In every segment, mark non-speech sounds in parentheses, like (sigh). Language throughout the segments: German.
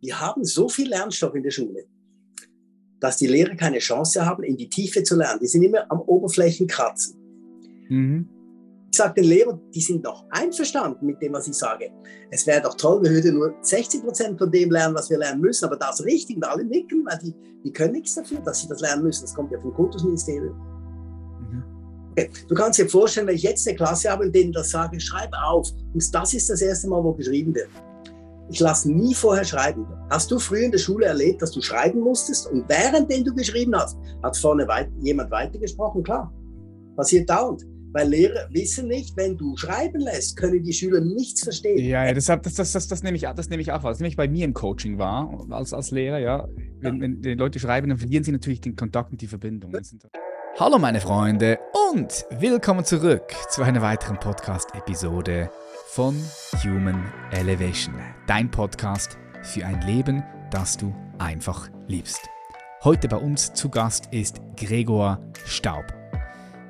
wir haben so viel Lernstoff in der Schule, dass die Lehrer keine Chance haben, in die Tiefe zu lernen. Die sind immer am Oberflächenkratzen. Mhm. Ich sage den Lehrern, die sind doch einverstanden mit dem, was ich sage. Es wäre doch toll, wir würden nur 60 Prozent von dem lernen, was wir lernen müssen, aber das richtig und alle nicken, weil die, die können nichts dafür, dass sie das lernen müssen. Das kommt ja vom Kultusministerium. Mhm. Okay. Du kannst dir vorstellen, wenn ich jetzt eine Klasse habe und denen das sage, schreib auf. Und das ist das erste Mal, wo geschrieben wird. Ich lasse nie vorher schreiben. Hast du früher in der Schule erlebt, dass du schreiben musstest und während du geschrieben hast, hat vorne weit, jemand weitergesprochen? Klar. Passiert dauernd. Weil Lehrer wissen nicht, wenn du schreiben lässt, können die Schüler nichts verstehen. Ja, ja das, das, das, das, das, nehme ich, das nehme ich auch, was nämlich bei mir im Coaching war, als, als Lehrer, ja. Wenn, ja. wenn die Leute schreiben, dann verlieren sie natürlich den Kontakt und die Verbindung. Hallo meine Freunde und willkommen zurück zu einer weiteren Podcast-Episode von Human Elevation, dein Podcast für ein Leben, das du einfach liebst. Heute bei uns zu Gast ist Gregor Staub.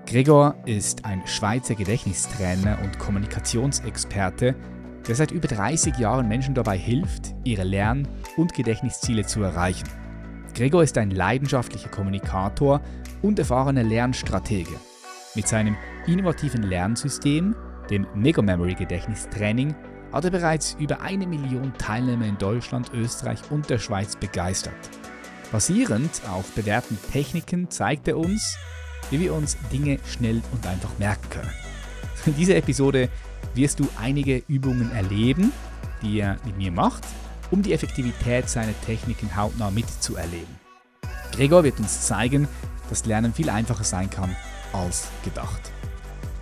Gregor ist ein Schweizer Gedächtnistrainer und Kommunikationsexperte, der seit über 30 Jahren Menschen dabei hilft, ihre Lern- und Gedächtnisziele zu erreichen. Gregor ist ein leidenschaftlicher Kommunikator und erfahrener Lernstratege. Mit seinem innovativen Lernsystem, dem Mega Memory Gedächtnistraining, hat er bereits über eine Million Teilnehmer in Deutschland, Österreich und der Schweiz begeistert. Basierend auf bewährten Techniken zeigt er uns, wie wir uns Dinge schnell und einfach merken können. In dieser Episode wirst du einige Übungen erleben, die er mit mir macht, um die Effektivität seiner Techniken hautnah mitzuerleben. Gregor wird uns zeigen, dass Lernen viel einfacher sein kann als gedacht.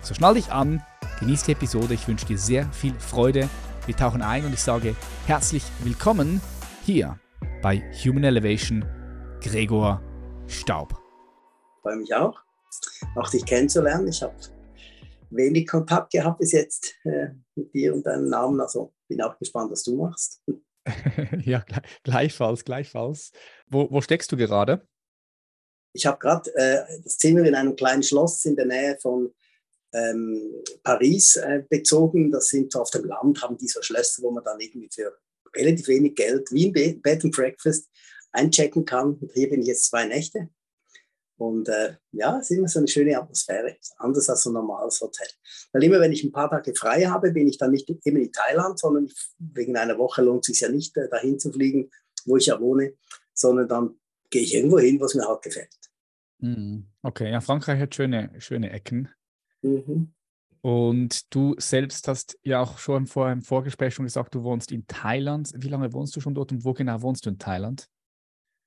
So schnall dich an, genieß die Episode, ich wünsche dir sehr viel Freude. Wir tauchen ein und ich sage herzlich willkommen hier bei Human Elevation Gregor Staub. Ich freue mich auch auch dich kennenzulernen. Ich habe wenig Kontakt gehabt bis jetzt äh, mit dir und deinem Namen. Also bin auch gespannt, was du machst. (laughs) ja, gleichfalls, gleichfalls. Wo, wo steckst du gerade? Ich habe gerade äh, das Zimmer in einem kleinen Schloss in der Nähe von ähm, Paris äh, bezogen. Das sind so auf dem Land, haben diese Schlösser, wo man dann irgendwie für relativ wenig Geld, wie ein Bed and Breakfast, einchecken kann. Und hier bin ich jetzt zwei Nächte. Und äh, ja, es ist immer so eine schöne Atmosphäre, anders als so ein normales Hotel. Weil immer, wenn ich ein paar Tage frei habe, bin ich dann nicht immer in Thailand, sondern wegen einer Woche lohnt es sich ja nicht, äh, dahin zu fliegen, wo ich ja wohne, sondern dann gehe ich irgendwo hin, wo es mir halt gefällt. Hm, okay, ja, Frankreich hat schöne, schöne Ecken. Mhm. Und du selbst hast ja auch schon vor im Vorgespräch schon gesagt, du wohnst in Thailand. Wie lange wohnst du schon dort und wo genau wohnst du in Thailand?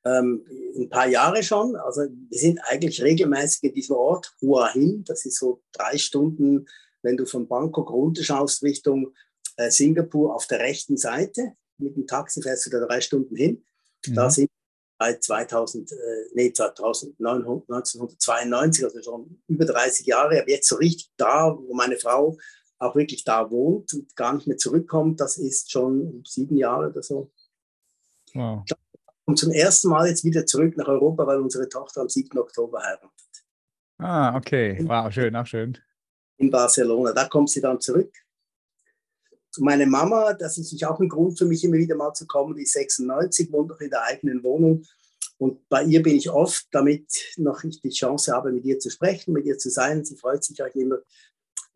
ähm, ein paar Jahre schon. Also wir sind eigentlich regelmäßig in diesem Ort, Hua Hin. Das ist so drei Stunden, wenn du von Bangkok runterschaust Richtung äh, Singapur auf der rechten Seite. Mit dem Taxi fährst du da drei Stunden hin. Mhm. Da sind seit 2000, äh, nee, 2000, 1992, also schon über 30 Jahre, aber jetzt so richtig da, wo meine Frau auch wirklich da wohnt und gar nicht mehr zurückkommt, das ist schon sieben Jahre oder so. Wow kommt zum ersten Mal jetzt wieder zurück nach Europa, weil unsere Tochter am 7. Oktober heiratet. Ah, okay. Wow, schön, auch schön. In Barcelona. Da kommt sie dann zurück. Meine Mama, das ist natürlich auch ein Grund für mich, immer wieder mal zu kommen, die ist 96, wohnt noch in der eigenen Wohnung. Und bei ihr bin ich oft, damit noch ich die Chance habe, mit ihr zu sprechen, mit ihr zu sein. Sie freut sich auch immer,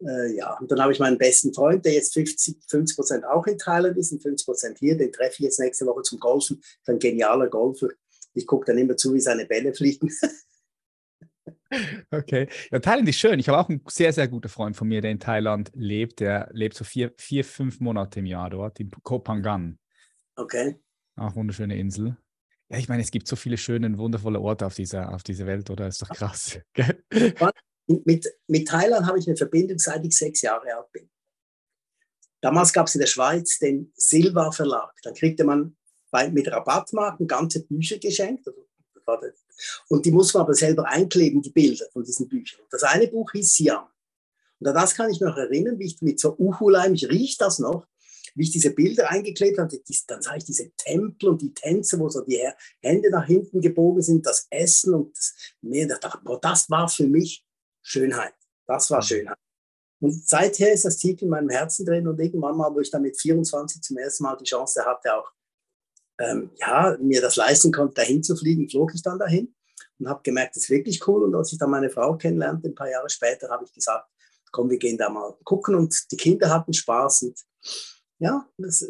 äh, ja, und dann habe ich meinen besten Freund, der jetzt 50, 50 Prozent auch in Thailand ist und 50 Prozent hier. Den treffe ich jetzt nächste Woche zum Golfen. Das ein genialer Golfer. Ich gucke dann immer zu, wie seine Bälle fliegen. (laughs) Okay. Ja, Thailand ist schön. Ich habe auch einen sehr, sehr guten Freund von mir, der in Thailand lebt. Der lebt so vier, vier fünf Monate im Jahr dort, in Koh Phangan. Okay. Auch wunderschöne Insel. Ja, ich meine, es gibt so viele schöne und wundervolle Orte auf dieser, auf dieser Welt, oder? Ist doch krass. (laughs) mit, mit Thailand habe ich eine Verbindung, seit ich sechs Jahre alt bin. Damals gab es in der Schweiz den Silva Verlag. Da kriegte man bei, mit Rabattmarken ganze Bücher geschenkt. Also, und die muss man aber selber einkleben, die Bilder von diesen Büchern. Das eine Buch hieß Siam. Und an das kann ich mich noch erinnern, wie ich mit so Uhuleim, ich rieche das noch, wie ich diese Bilder eingeklebt habe, dann sah ich diese Tempel und die Tänze, wo so die Hände nach hinten gebogen sind, das Essen und das Meer. Da dachte, boah, das war für mich Schönheit. Das war mhm. Schönheit. Und seither ist das tief in meinem Herzen drin und irgendwann mal, wo ich dann mit 24 zum ersten Mal die Chance hatte, auch ähm, ja, mir das leisten konnte, dahin zu fliegen, flog ich dann dahin und habe gemerkt, das ist wirklich cool. Und als ich dann meine Frau kennenlernte, ein paar Jahre später, habe ich gesagt, komm, wir gehen da mal gucken. Und die Kinder hatten Spaß. Und ja, das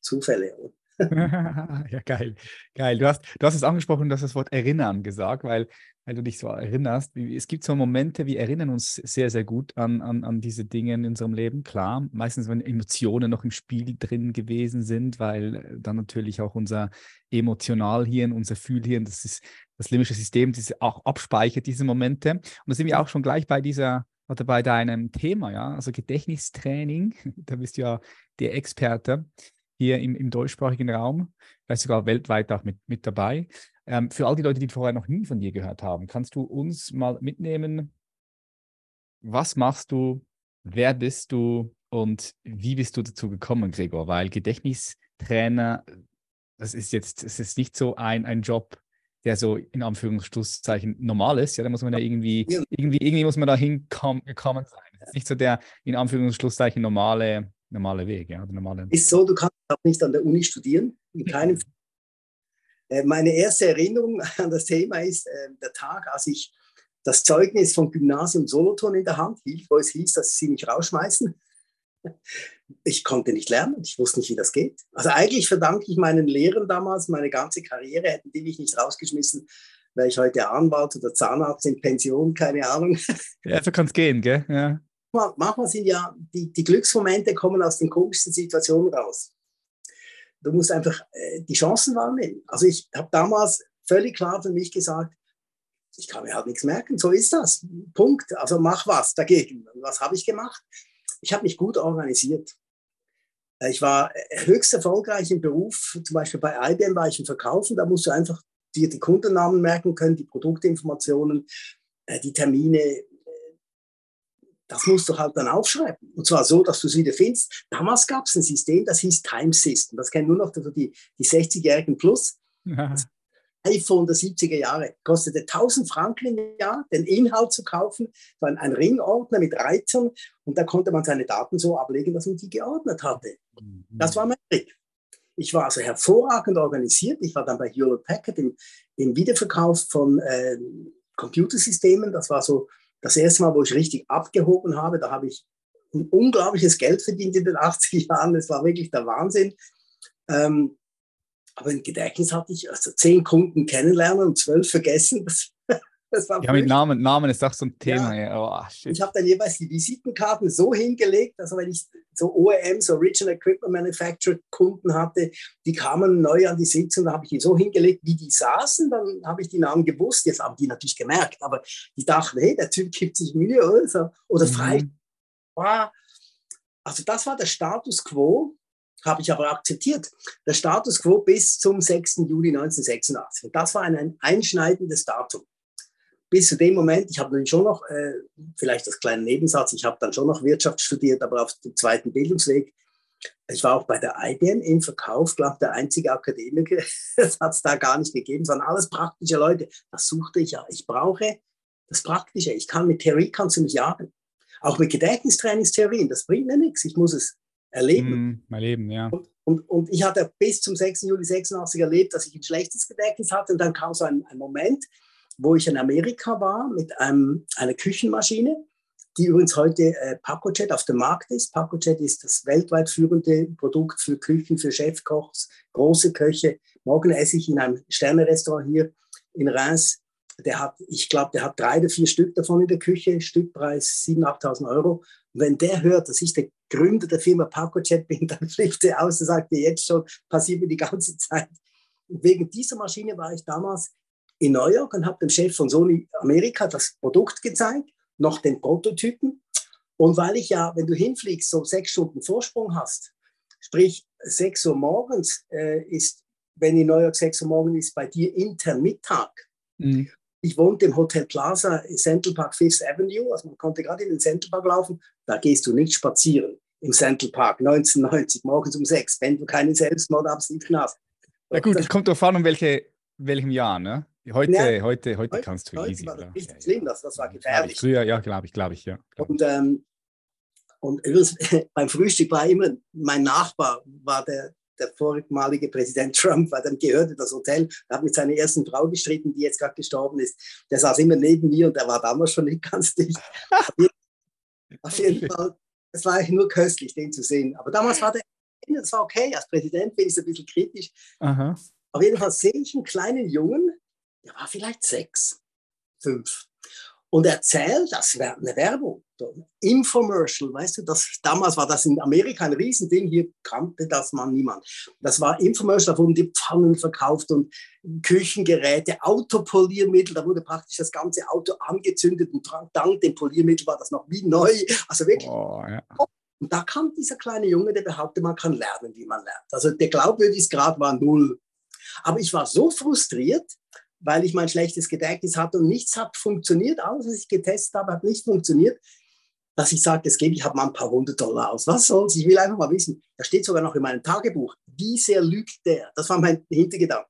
Zufälle. ja, (laughs) geil. Geil. Du hast, du hast es angesprochen, du hast das Wort erinnern gesagt, weil, weil du dich so erinnerst. Es gibt so Momente, wir erinnern uns sehr, sehr gut an, an, an diese Dinge in unserem Leben. Klar, meistens, wenn Emotionen noch im Spiel drin gewesen sind, weil dann natürlich auch unser Emotionalhirn, unser Fühlhirn, das ist das limbische System, das auch abspeichert diese Momente. Und da sind wir auch schon gleich bei dieser oder bei deinem Thema, ja, also Gedächtnistraining, (laughs) da bist du ja der Experte hier im, im deutschsprachigen Raum, vielleicht sogar weltweit auch mit, mit dabei. Ähm, für all die Leute, die vorher noch nie von dir gehört haben, kannst du uns mal mitnehmen, was machst du, wer bist du und wie bist du dazu gekommen, Gregor? Weil Gedächtnistrainer, das ist jetzt, es ist nicht so ein, ein Job, der so in Anführungszeichen normal ist. Ja, da muss man ja irgendwie, irgendwie, irgendwie muss man da hingekommen sein. Das ist nicht so der in Anführungszeichen normale normale Weg, ja. Normale ist so, du kannst auch nicht an der Uni studieren, in keinem Fall. (laughs) Äh, meine erste Erinnerung (laughs) an das Thema ist äh, der Tag, als ich das Zeugnis vom Gymnasium Solothurn in der Hand hielt, wo es hieß, dass sie mich rausschmeißen. Ich konnte nicht lernen, ich wusste nicht, wie das geht. Also eigentlich verdanke ich meinen Lehrern damals meine ganze Karriere, hätten die mich nicht rausgeschmissen, wäre ich heute Anwalt oder Zahnarzt in Pension, keine Ahnung. Ja, so kann es gehen, gell? Ja manchmal, manchmal sind ja die, die Glücksmomente kommen aus den komischsten Situationen raus. Du musst einfach äh, die Chancen wahrnehmen. Also ich habe damals völlig klar für mich gesagt, ich kann mir halt nichts merken, so ist das. Punkt. Also mach was dagegen. Was habe ich gemacht? Ich habe mich gut organisiert. Äh, ich war äh, höchst erfolgreich im Beruf, zum Beispiel bei IBM war ich im Verkaufen, da musst du einfach dir die Kundennamen merken können, die Produktinformationen, die Termine, das musst du halt dann aufschreiben. Und zwar so, dass du es wieder findest. Damals gab es ein System, das hieß Time System. Das kennen nur noch die, die 60-Jährigen plus. Ja. iPhone der 70er Jahre kostete 1000 Franken im Jahr, den Inhalt zu kaufen. Das war ein Ringordner mit Reizern und da konnte man seine Daten so ablegen, dass man die geordnet hatte. Mhm. Das war mein Trick. Ich war also hervorragend organisiert. Ich war dann bei Hewlett Packard im, im Wiederverkauf von äh, Computersystemen. Das war so das erste Mal, wo ich richtig abgehoben habe, da habe ich ein unglaubliches Geld verdient in den (laughs) 80er Jahren. Das war wirklich der Wahnsinn. Ähm, aber im Gedächtnis hatte ich also zehn Kunden kennenlernen und zwölf vergessen. Das ja, mit Namen, Namen ist auch so ein Thema. Ja. Oh, ich habe dann jeweils die Visitenkarten so hingelegt, dass wenn ich so OEM, so Original Equipment Manufacturer Kunden hatte, die kamen neu an die Sitzung, da habe ich die so hingelegt, wie die saßen, dann habe ich die Namen gewusst. Jetzt haben die natürlich gemerkt, aber die dachten, hey, der Typ gibt sich Mühe oder, so. oder frei. Mhm. Also das war der Status quo, habe ich aber akzeptiert. Der Status quo bis zum 6. Juli 1986. Und das war ein einschneidendes Datum bis zu dem Moment, ich habe dann schon noch, äh, vielleicht als kleinen Nebensatz, ich habe dann schon noch Wirtschaft studiert, aber auf dem zweiten Bildungsweg. Ich war auch bei der IBM im Verkauf, glaube der einzige Akademiker. (laughs) Das hat es da gar nicht gegeben. Es waren alles praktische Leute. Das suchte ich ja. Ich brauche das Praktische. Ich kann mit Theorie kannst du mich jagen. Auch mit Gedächtnistrainingstheorien, das bringt mir nichts. Ich muss es erleben. Mm, mein Leben, ja. Und, und, und, ich hatte bis zum 6. Juli 86 erlebt, dass ich ein schlechtes Gedächtnis hatte. Und dann kam so ein, ein Moment, wo ich in Amerika war mit einem, einer Küchenmaschine, die übrigens heute äh, Pacojet auf dem Markt ist. Pacojet ist das weltweit führende Produkt für Küchen, für Chefkochs, große Köche. Morgen esse ich in einem Sternerestaurant hier in Reims. Der hat, ich glaube, der hat drei oder vier Stück davon in der Küche, Stückpreis 7.000, 8.000 Euro. Und wenn der hört, dass ich der Gründer der Firma Pacojet bin, (laughs) dann flippt er aus und sagt, jetzt schon, passiert mir die ganze Zeit. Und wegen dieser Maschine war ich damals in New York und habe dem Chef von Sony Amerika das Produkt gezeigt, noch den Prototypen. Und weil ich ja, wenn du hinfliegst, so sechs Stunden Vorsprung hast, sprich sechs Uhr morgens äh, ist, wenn in New York sechs Uhr morgens ist, bei dir Intermittag. Mhm. Ich wohnte im Hotel Plaza Central Park Fifth Avenue, also man konnte gerade in den Central Park laufen, da gehst du nicht spazieren im Central Park 1990 morgens um sechs, wenn du keine Selbstmordabsichten hast. Na gut, es kommt darauf an, um welche, welchem Jahr, ne? Heute, ja, heute, heute kannst du heute easy. War das richtig schlimm, das, das war gefährlich. Früher, ja, glaube ich, glaube ich, ja. Glaub und, ähm, und (laughs) beim Frühstück war immer, mein Nachbar war der, der vormalige Präsident (laughs) Trump, weil dann gehörte das Hotel, er hat mit seiner ersten Frau gestritten, die jetzt gerade gestorben ist. Der saß immer neben mir und der war damals schon nicht ganz dicht. (laughs) Auf jeden Fall, es war eigentlich nur köstlich, den zu sehen. Aber damals war der, das war okay, als Präsident bin ich so ein bisschen kritisch. Aha. Auf jeden Fall sehe ich einen kleinen Jungen, der war vielleicht sechs, fünf und erzählt, das wäre eine Werbung, Infomercial, weißt du, das, damals war das in Amerika ein Riesending, hier kannte das man niemand. Das war Infomercial, da wurden die Pfannen verkauft und Küchengeräte, Autopoliermittel, da wurde praktisch das ganze Auto angezündet und dank dem Poliermittel war das noch wie neu, also wirklich. Oh, ja. Und da kam dieser kleine Junge, der behauptet, man kann lernen, wie man lernt. Also der Glaubwürdigkeitsgrad war null. Aber ich war so frustriert, weil ich mein schlechtes Gedächtnis hatte und nichts hat funktioniert. Alles, was ich getestet habe, hat nicht funktioniert. Dass ich sage, das gebe ich habe mal ein paar hundert Dollar aus. Was soll's? Ich will einfach mal wissen. Da steht sogar noch in meinem Tagebuch, wie sehr lügt der? Das war mein Hintergedanke.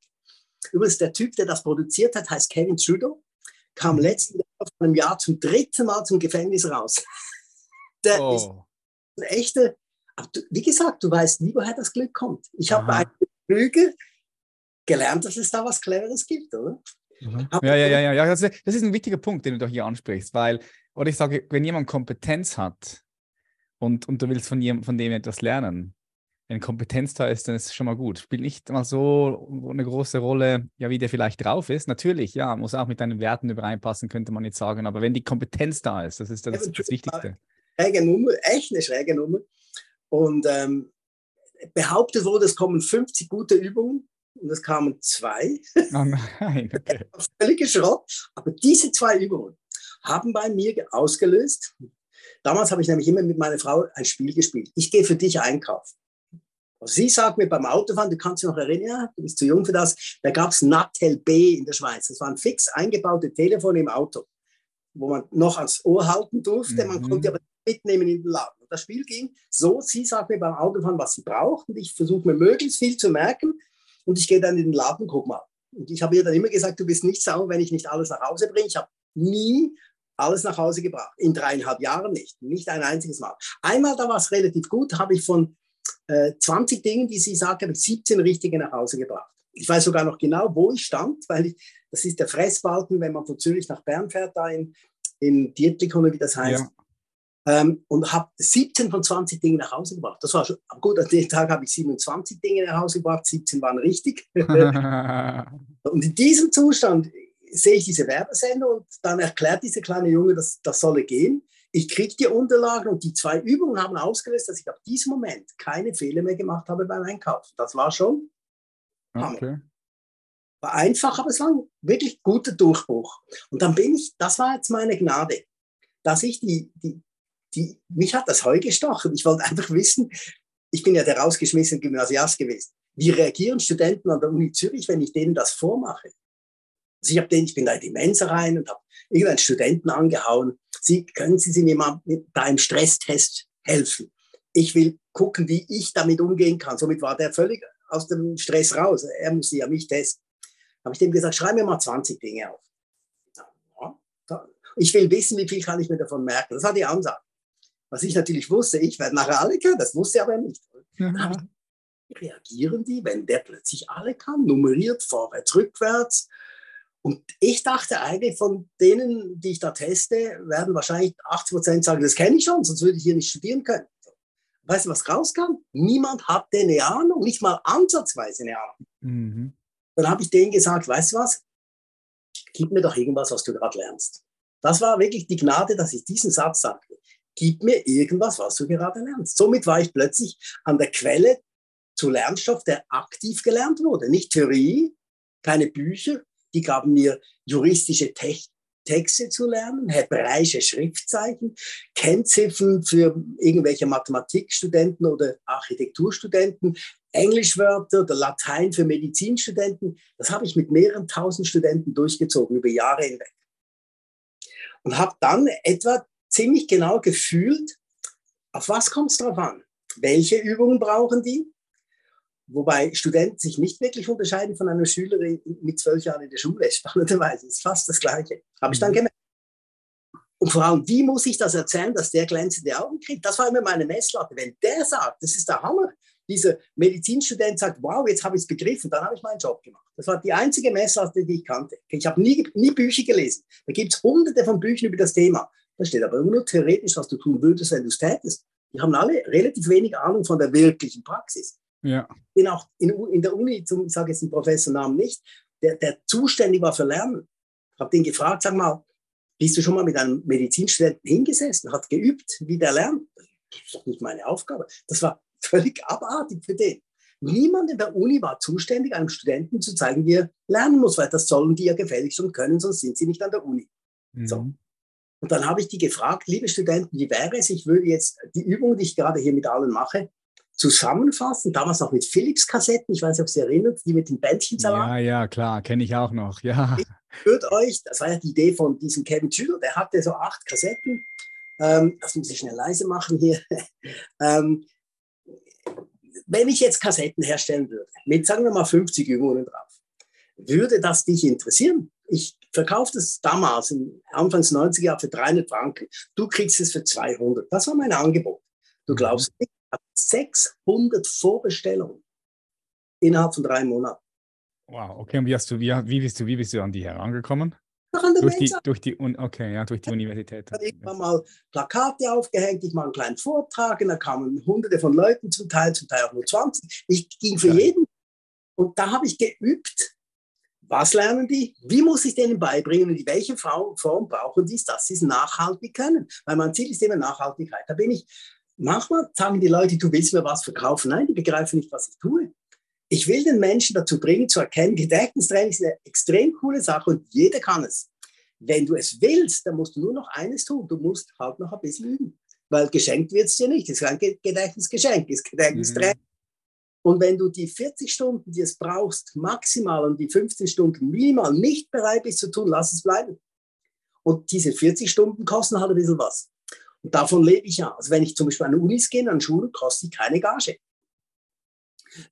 Übrigens, der Typ, der das produziert hat, heißt Kevin Trudeau, kam mhm. letzten Jahr vor einem Jahr zum dritten Mal zum Gefängnis raus. (laughs) der oh. ist ein echter, wie gesagt, du weißt nie, woher das Glück kommt. Ich habe eine Lüge gelernt, dass es da was Cleveres gibt, oder? Mhm. Ja, ja, ja, ja, ja. Das ist, das ist ein wichtiger Punkt, den du doch hier ansprichst, weil, oder ich sage, wenn jemand Kompetenz hat und, und du willst von, ihm, von dem etwas lernen, wenn Kompetenz da ist, dann ist es schon mal gut. Spielt nicht mal so eine große Rolle, ja, wie der vielleicht drauf ist. Natürlich, ja, muss auch mit deinen Werten übereinpassen, könnte man jetzt sagen. Aber wenn die Kompetenz da ist, das ist das, das, das Wichtigste. Schräge Nummer, echt eine schräge Nummer. Und ähm, behauptet wurde, es kommen 50 gute Übungen und es kamen zwei. Oh nein, (laughs) okay. Völliger Schrott. Aber diese zwei Übungen haben bei mir ausgelöst. Damals habe ich nämlich immer mit meiner Frau ein Spiel gespielt. Ich gehe für dich einkaufen. Und sie sagt mir beim Autofahren, du kannst dich noch erinnern, du bist zu jung für das, da gab es Natel B in der Schweiz. Das waren fix eingebaute Telefone im Auto, wo man noch ans Ohr halten durfte, mhm. man konnte aber mitnehmen in den Laden. Und das Spiel ging so, sie sagt mir beim Autofahren, was sie braucht und ich versuche mir möglichst viel zu merken und ich gehe dann in den Laden, guck mal. Und ich habe ihr dann immer gesagt, du bist nicht sauer, wenn ich nicht alles nach Hause bringe. Ich habe nie alles nach Hause gebracht. In dreieinhalb Jahren nicht. Nicht ein einziges Mal. Einmal, da war es relativ gut, habe ich von äh, 20 Dingen, die sie sagte, 17 richtige nach Hause gebracht. Ich weiß sogar noch genau, wo ich stand, weil ich, das ist der Fressbalken, wenn man von Zürich nach Bern fährt, da in, in Dietlikon, wie das heißt. Ja. Ähm, und habe 17 von 20 Dingen nach Hause gebracht. Das war schon gut. An dem Tag habe ich 27 Dinge nach Hause gebracht, 17 waren richtig. (laughs) (laughs) und in diesem Zustand sehe ich diese Werbesendung und dann erklärt dieser kleine Junge, dass das solle gehen. Ich kriege die Unterlagen und die zwei Übungen haben ausgelöst, dass ich ab diesem Moment keine Fehler mehr gemacht habe beim Einkaufen. Das war schon okay. War einfach, aber es war ein wirklich guter Durchbruch. Und dann bin ich, das war jetzt meine Gnade, dass ich die, die, die, mich hat das Heu gestochen. Ich wollte einfach wissen, ich bin ja der rausgeschmissene Gymnasiast gewesen. Wie reagieren Studenten an der Uni Zürich, wenn ich denen das vormache? Also ich, den, ich bin da in die Mensa rein und habe irgendeinen Studenten angehauen. Sie, können Sie mir mal mit, bei einem Stresstest helfen? Ich will gucken, wie ich damit umgehen kann. Somit war der völlig aus dem Stress raus. Er musste ja mich testen. Habe ich dem gesagt, schreib mir mal 20 Dinge auf. Ich will wissen, wie viel kann ich mir davon merken. Das war die Ansage. Was ich natürlich wusste, ich werde nachher alle können, das wusste aber nicht. Mhm. Wie reagieren die, wenn der plötzlich alle kann, nummeriert vorwärts, rückwärts? Und ich dachte eigentlich, von denen, die ich da teste, werden wahrscheinlich 80 Prozent sagen, das kenne ich schon, sonst würde ich hier nicht studieren können. Weißt du, was rauskam? Niemand hatte eine Ahnung, nicht mal ansatzweise eine Ahnung. Mhm. Dann habe ich denen gesagt, weißt du was? Gib mir doch irgendwas, was du gerade lernst. Das war wirklich die Gnade, dass ich diesen Satz sagte gib mir irgendwas, was du gerade lernst. Somit war ich plötzlich an der Quelle zu Lernstoff, der aktiv gelernt wurde. Nicht Theorie, keine Bücher, die gaben mir juristische Te Texte zu lernen, hebräische Schriftzeichen, Kennziffern für irgendwelche Mathematikstudenten oder Architekturstudenten, Englischwörter oder Latein für Medizinstudenten. Das habe ich mit mehreren tausend Studenten durchgezogen über Jahre hinweg. Und habe dann etwa ziemlich genau gefühlt, auf was kommt es drauf an? Welche Übungen brauchen die? Wobei Studenten sich nicht wirklich unterscheiden von einer Schülerin mit zwölf Jahren in der Schule. (laughs) Spannenderweise ist fast das Gleiche. Habe ich dann mhm. gemerkt. Und vor allem, wie muss ich das erzählen, dass der glänzende Augen kriegt? Das war immer meine Messlatte. Wenn der sagt, das ist der Hammer, dieser Medizinstudent sagt, wow, jetzt habe ich es begriffen, dann habe ich meinen Job gemacht. Das war die einzige Messlatte, die ich kannte. Ich habe nie, nie Bücher gelesen. Da gibt es hunderte von Büchern über das Thema. Da steht aber immer nur theoretisch, was du tun würdest, wenn du es tätest. Die haben alle relativ wenig Ahnung von der wirklichen Praxis. Ja. Bin auch in, in der Uni, zum, ich sage jetzt den Professornamen nicht, der, der zuständig war für Lernen. Ich habe den gefragt, sag mal, bist du schon mal mit einem Medizinstudenten hingesessen, hat geübt, wie der lernt? Das ist doch nicht meine Aufgabe. Das war (laughs) völlig abartig für den. Niemand in der Uni war zuständig, einem Studenten zu zeigen, wie er lernen muss, weil das sollen die ja gefälligst und können, sonst sind sie nicht an der Uni. Mhm. So. Und dann habe ich die gefragt, liebe Studenten, wie wäre es, ich würde jetzt die Übung, die ich gerade hier mit allen mache, zusammenfassen, damals noch mit Philips-Kassetten, ich weiß nicht, ob Sie erinnern, die mit dem Bändchensalat. Ja, ja, klar, kenne ich auch noch, ja. Ich würde euch, das war ja die Idee von diesem Kevin Schüler, der hatte so acht Kassetten, ähm, das muss ich schnell leise machen hier. (laughs) ähm, wenn ich jetzt Kassetten herstellen würde, mit sagen wir mal 50 Übungen drauf, würde das dich interessieren? Ich verkaufe das damals, Anfangs 90er Jahre für 300 Franken. Du kriegst es für 200. Das war mein Angebot. Du mhm. glaubst nicht, 600 Vorbestellungen innerhalb von drei Monaten. Wow, okay. Und wie, hast du, wie, wie, bist du, wie bist du an die herangekommen? An durch, die, durch die, okay, ja, durch die Universität. Ich habe mal Plakate aufgehängt, ich mache einen kleinen Vortrag und da kamen hunderte von Leuten zum Teil, zum Teil auch nur 20. Ich ging für jeden und da habe ich geübt, was lernen die? Wie muss ich denen beibringen und in welche Form brauchen die es, dass sie es nachhaltig können? Weil mein Ziel ist immer Nachhaltigkeit. Da bin ich, manchmal sagen die Leute, du willst mir was verkaufen. Nein, die begreifen nicht, was ich tue. Ich will den Menschen dazu bringen, zu erkennen, Gedächtnistraining ist eine extrem coole Sache und jeder kann es. Wenn du es willst, dann musst du nur noch eines tun. Du musst halt noch ein bisschen üben. Weil geschenkt wird es dir nicht. Es ist kein Gedächtnisgeschenk, es ist Gedächtnistraining. Mhm. Und wenn du die 40 Stunden, die es brauchst, maximal und die 15 Stunden minimal nicht bereit bist zu tun, lass es bleiben. Und diese 40 Stunden kosten halt ein bisschen was. Und davon lebe ich ja. Also wenn ich zum Beispiel an Unis gehe, an Schulen, kostet ich keine Gage.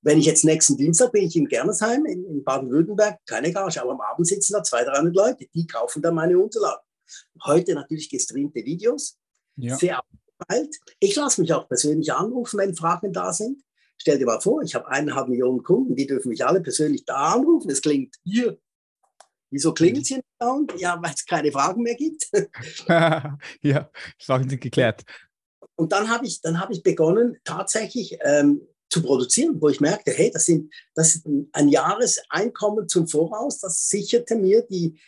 Wenn ich jetzt nächsten Dienstag bin ich in Germersheim in, in Baden-Württemberg, keine Gage, aber am Abend sitzen da 200, 300 Leute, die kaufen dann meine Unterlagen. Heute natürlich gestreamte Videos, ja. sehr aufgeteilt. Ich lasse mich auch persönlich anrufen, wenn Fragen da sind. Stell dir mal vor, ich habe eineinhalb Millionen Kunden, die dürfen mich alle persönlich da anrufen. Es klingt hier. Wieso klingelt hier nicht Ja, weil es keine Fragen mehr gibt. (laughs) ja, Fragen sind geklärt. Und dann habe ich, hab ich begonnen, tatsächlich ähm, zu produzieren, wo ich merkte, hey, das, sind, das ist ein Jahreseinkommen zum Voraus, das sicherte mir die,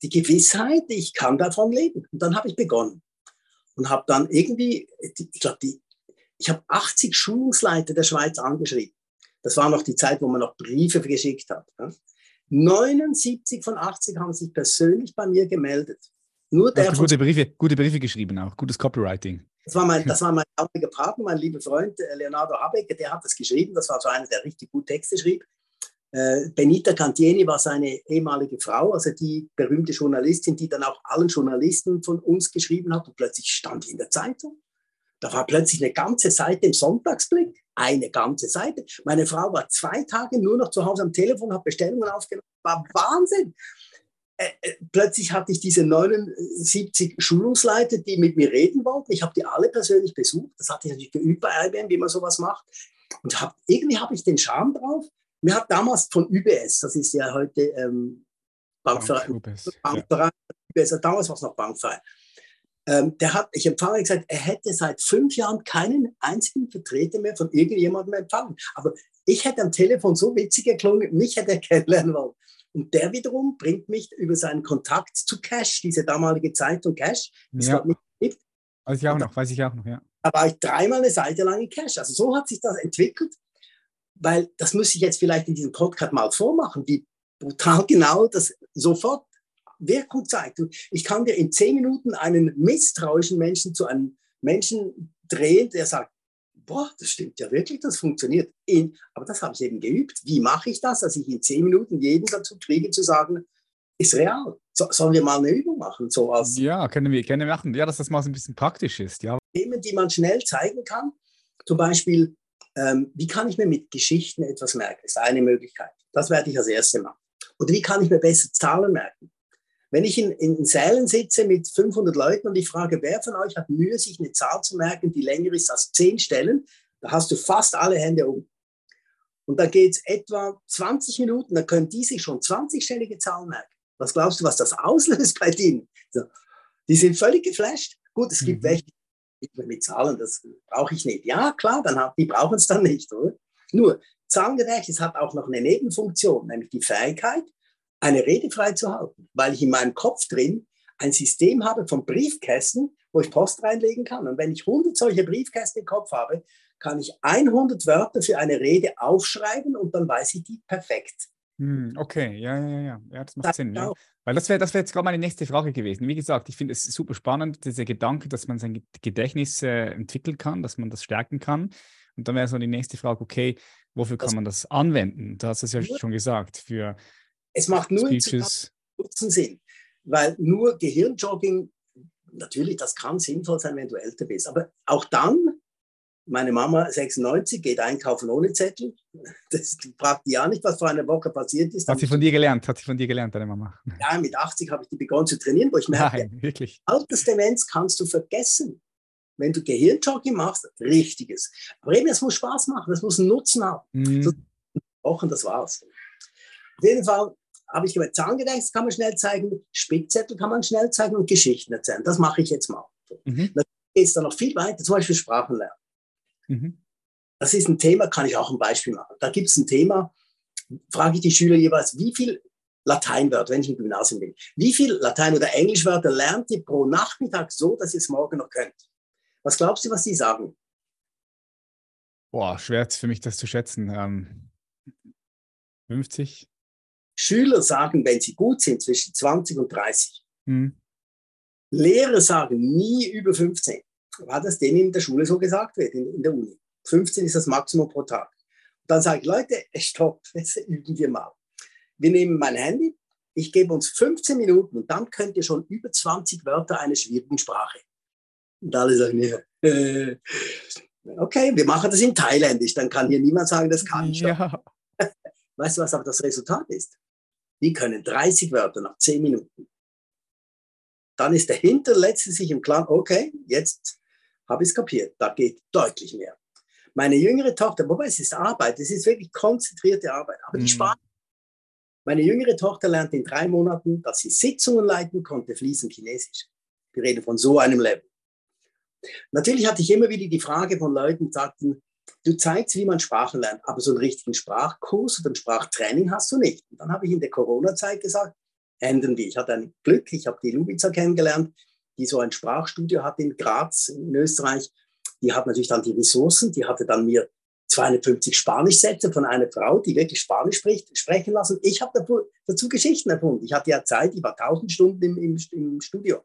die Gewissheit, ich kann davon leben. Und dann habe ich begonnen und habe dann irgendwie, ich glaube, die ich habe 80 Schulungsleiter der Schweiz angeschrieben. Das war noch die Zeit, wo man noch Briefe geschickt hat. 79 von 80 haben sich persönlich bei mir gemeldet. Nur der du gute Briefe, gute Briefe geschrieben auch, gutes Copywriting. Das war mein, (laughs) das war mein damaliger Partner, mein lieber Freund äh, Leonardo Habeck, der hat das geschrieben. Das war so einer, der richtig gut Texte schrieb. Äh, Benita Cantieni war seine ehemalige Frau, also die berühmte Journalistin, die dann auch allen Journalisten von uns geschrieben hat und plötzlich stand in der Zeitung. Da war plötzlich eine ganze Seite im Sonntagsblick, eine ganze Seite. Meine Frau war zwei Tage nur noch zu Hause am Telefon, hat Bestellungen aufgenommen. War Wahnsinn. Äh, äh, plötzlich hatte ich diese 79 Schulungsleiter, die mit mir reden wollten. Ich habe die alle persönlich besucht. Das hatte ich natürlich geübt bei IBM, wie man sowas macht. Und hab, irgendwie habe ich den Charme drauf. Mir hat damals von UBS, das ist ja heute ähm, Bankverein, Bankverein, ja. damals war es noch Bankverein, ähm, der hat, ich empfange gesagt, er hätte seit fünf Jahren keinen einzigen Vertreter mehr von irgendjemandem empfangen. Aber ich hätte am Telefon so witzig geklungen, mich hätte er (laughs) kennenlernen wollen. Und der wiederum bringt mich über seinen Kontakt zu Cash, diese damalige Zeitung Cash. Das ja. nicht gibt. Weiß ich auch noch, weiß ich auch noch, ja. Da war ich dreimal eine Seite lang in Cash. Also so hat sich das entwickelt, weil das muss ich jetzt vielleicht in diesem Podcast mal vormachen, wie brutal (laughs) genau das sofort Wirkung zeigt. Ich kann dir in zehn Minuten einen misstrauischen Menschen zu einem Menschen drehen, der sagt, boah, das stimmt ja wirklich, das funktioniert. In, aber das habe ich eben geübt. Wie mache ich das, dass ich in zehn Minuten jeden dazu kriege zu sagen, ist real. So, sollen wir mal eine Übung machen? So als ja, können wir gerne machen. Ja, dass das mal so ein bisschen praktisch ist. Ja. Themen, die man schnell zeigen kann. Zum Beispiel, ähm, wie kann ich mir mit Geschichten etwas merken? Das ist eine Möglichkeit. Das werde ich als erstes machen. Oder wie kann ich mir besser Zahlen merken? Wenn ich in, in Sälen sitze mit 500 Leuten und ich frage, wer von euch hat Mühe, sich eine Zahl zu merken, die länger ist als zehn Stellen, Da hast du fast alle Hände um. Und dann geht es etwa 20 Minuten, dann können die sich schon 20-stellige Zahlen merken. Was glaubst du, was das (laughs) auslöst bei denen? So, die sind völlig geflasht. Gut, es gibt mhm. welche, mit Zahlen, das brauche ich nicht. Ja, klar, dann haben, die brauchen es dann nicht, oder? Nur, Zahlengedächtnis hat auch noch eine Nebenfunktion, nämlich die Fähigkeit, eine Rede frei zu halten, weil ich in meinem Kopf drin ein System habe von Briefkästen, wo ich Post reinlegen kann. Und wenn ich 100 solche Briefkästen im Kopf habe, kann ich 100 Wörter für eine Rede aufschreiben und dann weiß ich die perfekt. Hm, okay, ja, ja, ja, ja, das macht das Sinn. Ja. Weil das wäre das wär jetzt gerade meine nächste Frage gewesen. Wie gesagt, ich finde es super spannend, dieser Gedanke, dass man sein Gedächtnis äh, entwickeln kann, dass man das stärken kann. Und dann wäre so die nächste Frage, okay, wofür kann man das anwenden? Du hast es ja schon gesagt, für Es macht nur kurzen Sinn, weil nur Gehirnjogging, natürlich, das kann sinnvoll sein, wenn du älter bist. Aber auch dann meine Mama, 96, geht einkaufen ohne Zettel. (laughs) Das fragt die ja nicht, was vor einer Woche passiert ist. Hat sie von dir gelernt? Hat sie von dir gelernt, deine Mama? (laughs) Ja, mit 80 habe ich die begonnen zu trainieren, wo ich merke, Nein, wirklich. Altersdemenz kannst du vergessen. Wenn du Gehirnjogging machst, richtiges. Aber eben, es muss Spaß machen, es muss einen Nutzen haben. Mhm. Wochen, das war's. Auf jeden Fall habe ich gemeint, Zahlengedächtnis kann man schnell zeigen, Spickzettel kann man schnell zeigen und Geschichten erzählen. Das mache ich jetzt mal. Mhm. Dann geht es dann noch viel weiter, zum Beispiel Sprachenlernen. Mhm. Das ist ein Thema, kann ich auch ein Beispiel machen. Da gibt es ein Thema, frage ich die Schüler jeweils, wie viel Lateinwörter, wenn ich im Gymnasium bin, wie viel Latein- oder Englischwörter lernt ihr pro Nachmittag so, dass ihr es morgen noch könnt? Was glaubst du, was die sagen? Boah, schwer für mich das zu schätzen. Ähm, 50? Schüler sagen, wenn sie gut sind, zwischen 20 und 30. Hm. Lehrer sagen nie über 15 weil das denen in der Schule so gesagt wird, in, in der Uni. 15 ist das Maximum pro Tag. Und dann sage ich, Leute, (laughs) stopp, jetzt üben wir mal. Wir nehmen mein Handy, ich gebe uns 15 Minuten und dann könnt ihr schon über 20 Wörter einer schwierigen Sprache. Und alle sagen, ja, äh, okay, wir machen das in Thailändisch, dann kann hier niemand sagen, das kann ich. Ja. (laughs) Weißt du, was aber das Resultat ist? Die können 30 Wörter nach 10 Minuten. Dann ist der Hinterletzte sich im Klaren, okay, jetzt habe ich es kapiert. Da geht deutlich mehr. Meine jüngere Tochter, wobei es ist Arbeit, es ist wirklich konzentrierte Arbeit, aber die mhm. Sprache. Meine jüngere Tochter lernt in drei Monaten, dass sie Sitzungen leiten konnte, fließend Chinesisch. Wir reden von so einem Level. Natürlich hatte ich immer wieder die Frage von Leuten, die sagten, du zeigst, wie man Sprachen lernt, aber so einen richtigen Sprachkurs oder ein Sprachtraining hast du nicht. Und dann habe ich in der Corona-Zeit gesagt, ändern wir. Ich hatte ein Glück, ich habe die Lubica kennengelernt, die so ein Sprachstudio hat in Graz in Österreich. Die hat natürlich dann die Ressourcen, die hatte dann mir 250 Spanischsätze von einer Frau, die wirklich Spanisch spricht, sprechen lassen. Ich habe dazu Geschichten erfunden. Ich hatte ja Zeit, ich war 1000 Stunden im, im, im Studio.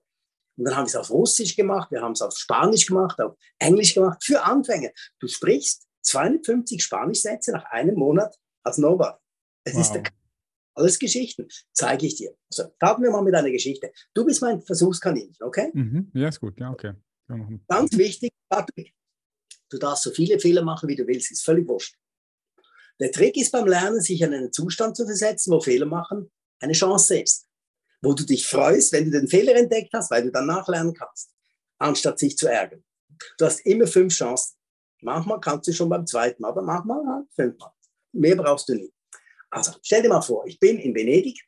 Und dann haben wir es auf Russisch gemacht, wir haben es auf Spanisch gemacht, auf Englisch gemacht, für Anfänger. Du sprichst 250 Spanischsätze nach einem Monat als Nova. Es wow. ist der alles Geschichten, zeige ich dir. Also, starten wir mal mit einer Geschichte. Du bist mein Versuchskaninchen, okay? Mhm. Ja, ist gut, ja, okay. Ganz wichtig, Patrick, du darfst so viele Fehler machen, wie du willst, ist völlig wurscht. Der Trick ist beim Lernen, sich in einen Zustand zu versetzen, wo Fehler machen eine Chance ist. Wo du dich freust, wenn du den Fehler entdeckt hast, weil du dann nachlernen kannst, anstatt sich zu ärgern. Du hast immer fünf Chancen. Manchmal kannst du schon beim zweiten, aber manchmal halt fünfmal. Mehr brauchst du nicht. Also stell dir mal vor, ich bin in Venedig.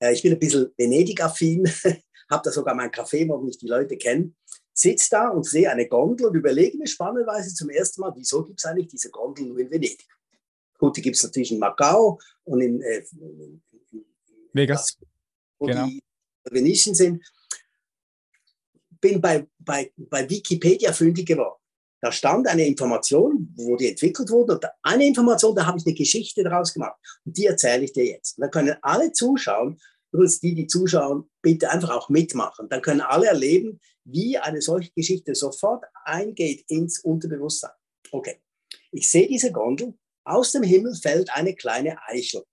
Äh, ich bin ein bisschen Venedig-affin, (laughs) habe da sogar mein Café, wo mich die Leute kennen. Sitze da und sehe eine Gondel und überlege mir spannenderweise zum ersten Mal, wieso gibt es eigentlich diese Gondel nur in Venedig? Gut, die gibt es natürlich in Macau und in, äh, in Vegas, wo genau. die Venetian sind. Bin bei, bei, bei Wikipedia fündig geworden. Da stand eine Information, wo die entwickelt wurde. Und eine Information, da habe ich eine Geschichte daraus gemacht. Und die erzähle ich dir jetzt. Und dann können alle zuschauen, übrigens die, die zuschauen, bitte einfach auch mitmachen. Dann können alle erleben, wie eine solche Geschichte sofort eingeht ins Unterbewusstsein. Okay, ich sehe diese Gondel. Aus dem Himmel fällt eine kleine Eichel.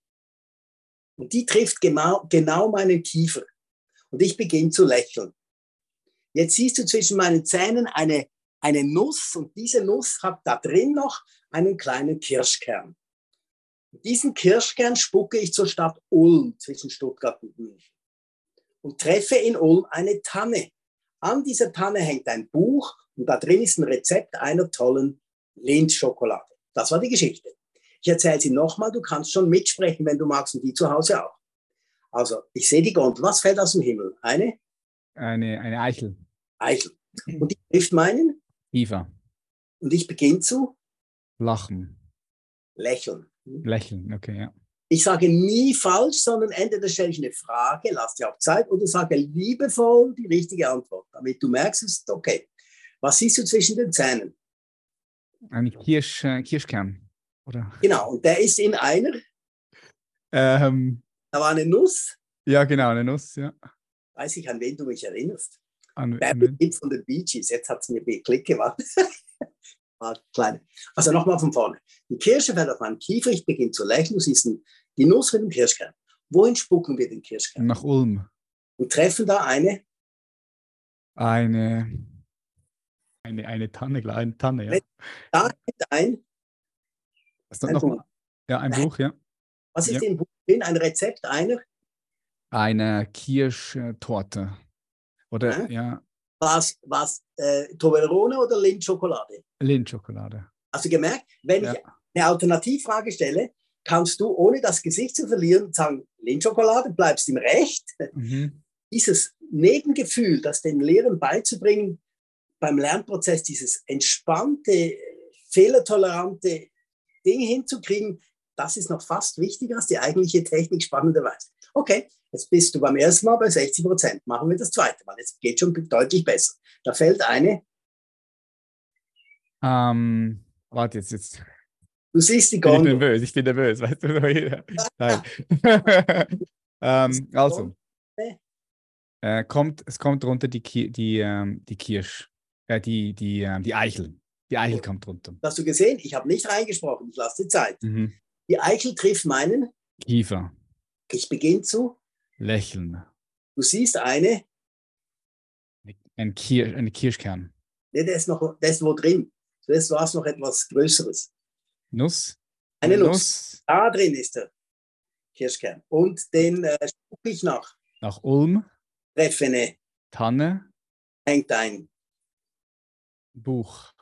Und die trifft genau, genau meinen Kiefer. Und ich beginne zu lächeln. Jetzt siehst du zwischen meinen Zähnen eine eine Nuss und diese Nuss hat da drin noch einen kleinen Kirschkern. Diesen Kirschkern spucke ich zur Stadt Ulm zwischen Stuttgart und München und treffe in Ulm eine Tanne. An dieser Tanne hängt ein Buch und da drin ist ein Rezept einer tollen Lindschokolade. Das war die Geschichte. Ich erzähle sie nochmal, du kannst schon mitsprechen, wenn du magst, und die zu Hause auch. Also, ich sehe die Gondel. Was fällt aus dem Himmel? Eine? Eine, eine Eichel. Eichel. Und die trifft meinen? Eva. Und ich beginne zu? Lachen. Lächeln. Lächeln, okay, ja. Ich sage nie falsch, sondern entweder stelle ich eine Frage, lass dir auch Zeit, oder sage liebevoll die richtige Antwort, damit du merkst, es ist okay. Was siehst du zwischen den Zähnen? Ein Kirsch, äh, Kirschkern, oder? Genau, und der ist in einer? Ähm, da war eine Nuss. Ja, genau, eine Nuss, ja. Weiß ich, an wen du mich erinnerst? An, der an, von den Bee Gees. Jetzt hat es mir Klick gemacht. war (laughs) kleine. Also nochmal von vorne. Die Kirsche fällt auf meinen Kiefer, ich beginne zu lächeln, du siehst die Nuss mit dem Kirschkern. Wohin spucken wir den Kirschkern? Nach Ulm. Und treffen da eine? Eine, eine, eine Tanne, eine Tanne, ja. Da ist ein, ein Buch. Ja, ein Buch, ja. (laughs) Was ist ja. im Buch drin? Ein Rezept einer? Eine Kirschtorte. Oder, ja. ja. Was, was äh, Toblerone oder Lindschokolade? Lindschokolade. Hast du gemerkt, wenn ja. ich eine Alternativfrage stelle, kannst du, ohne das Gesicht zu verlieren, sagen, Lindschokolade, bleibst im Recht. Mhm. (laughs) Dieses Nebengefühl, das den Lehrern beizubringen, beim Lernprozess dieses entspannte, fehlertolerante Ding hinzukriegen, das ist noch fast wichtiger als die eigentliche Technik spannenderweise. Okay, jetzt bist du beim ersten Mal bei 60 Prozent. Machen wir das zweite Mal. Jetzt geht schon deutlich besser. Da fällt eine. Ähm, warte jetzt, jetzt. Du siehst die Gondel. Ich bin nervös, ich bin nervös. Weißt du? Nein. (laughs) ähm, also. Äh, kommt, es kommt runter die, die, ähm, die Kirsch, äh, die, die, äh, die Eichel. Die Eichel kommt runter. Hast du gesehen? Ich habe nicht reingesprochen. Ich lasse die Zeit. Mhm. Die Eichel trifft meinen Kiefer. Ich beginne zu lächeln. Du siehst eine. Ein Kir eine Kirschkern. Nee, der ist noch, der ist wo drin. Zuerst war es noch etwas Größeres. Nuss? Eine Nuss. Nuss. Da drin ist der Kirschkern. Und den äh, spucke ich nach. Nach Ulm. Treffe eine. Tanne. Hängt ein. Buch.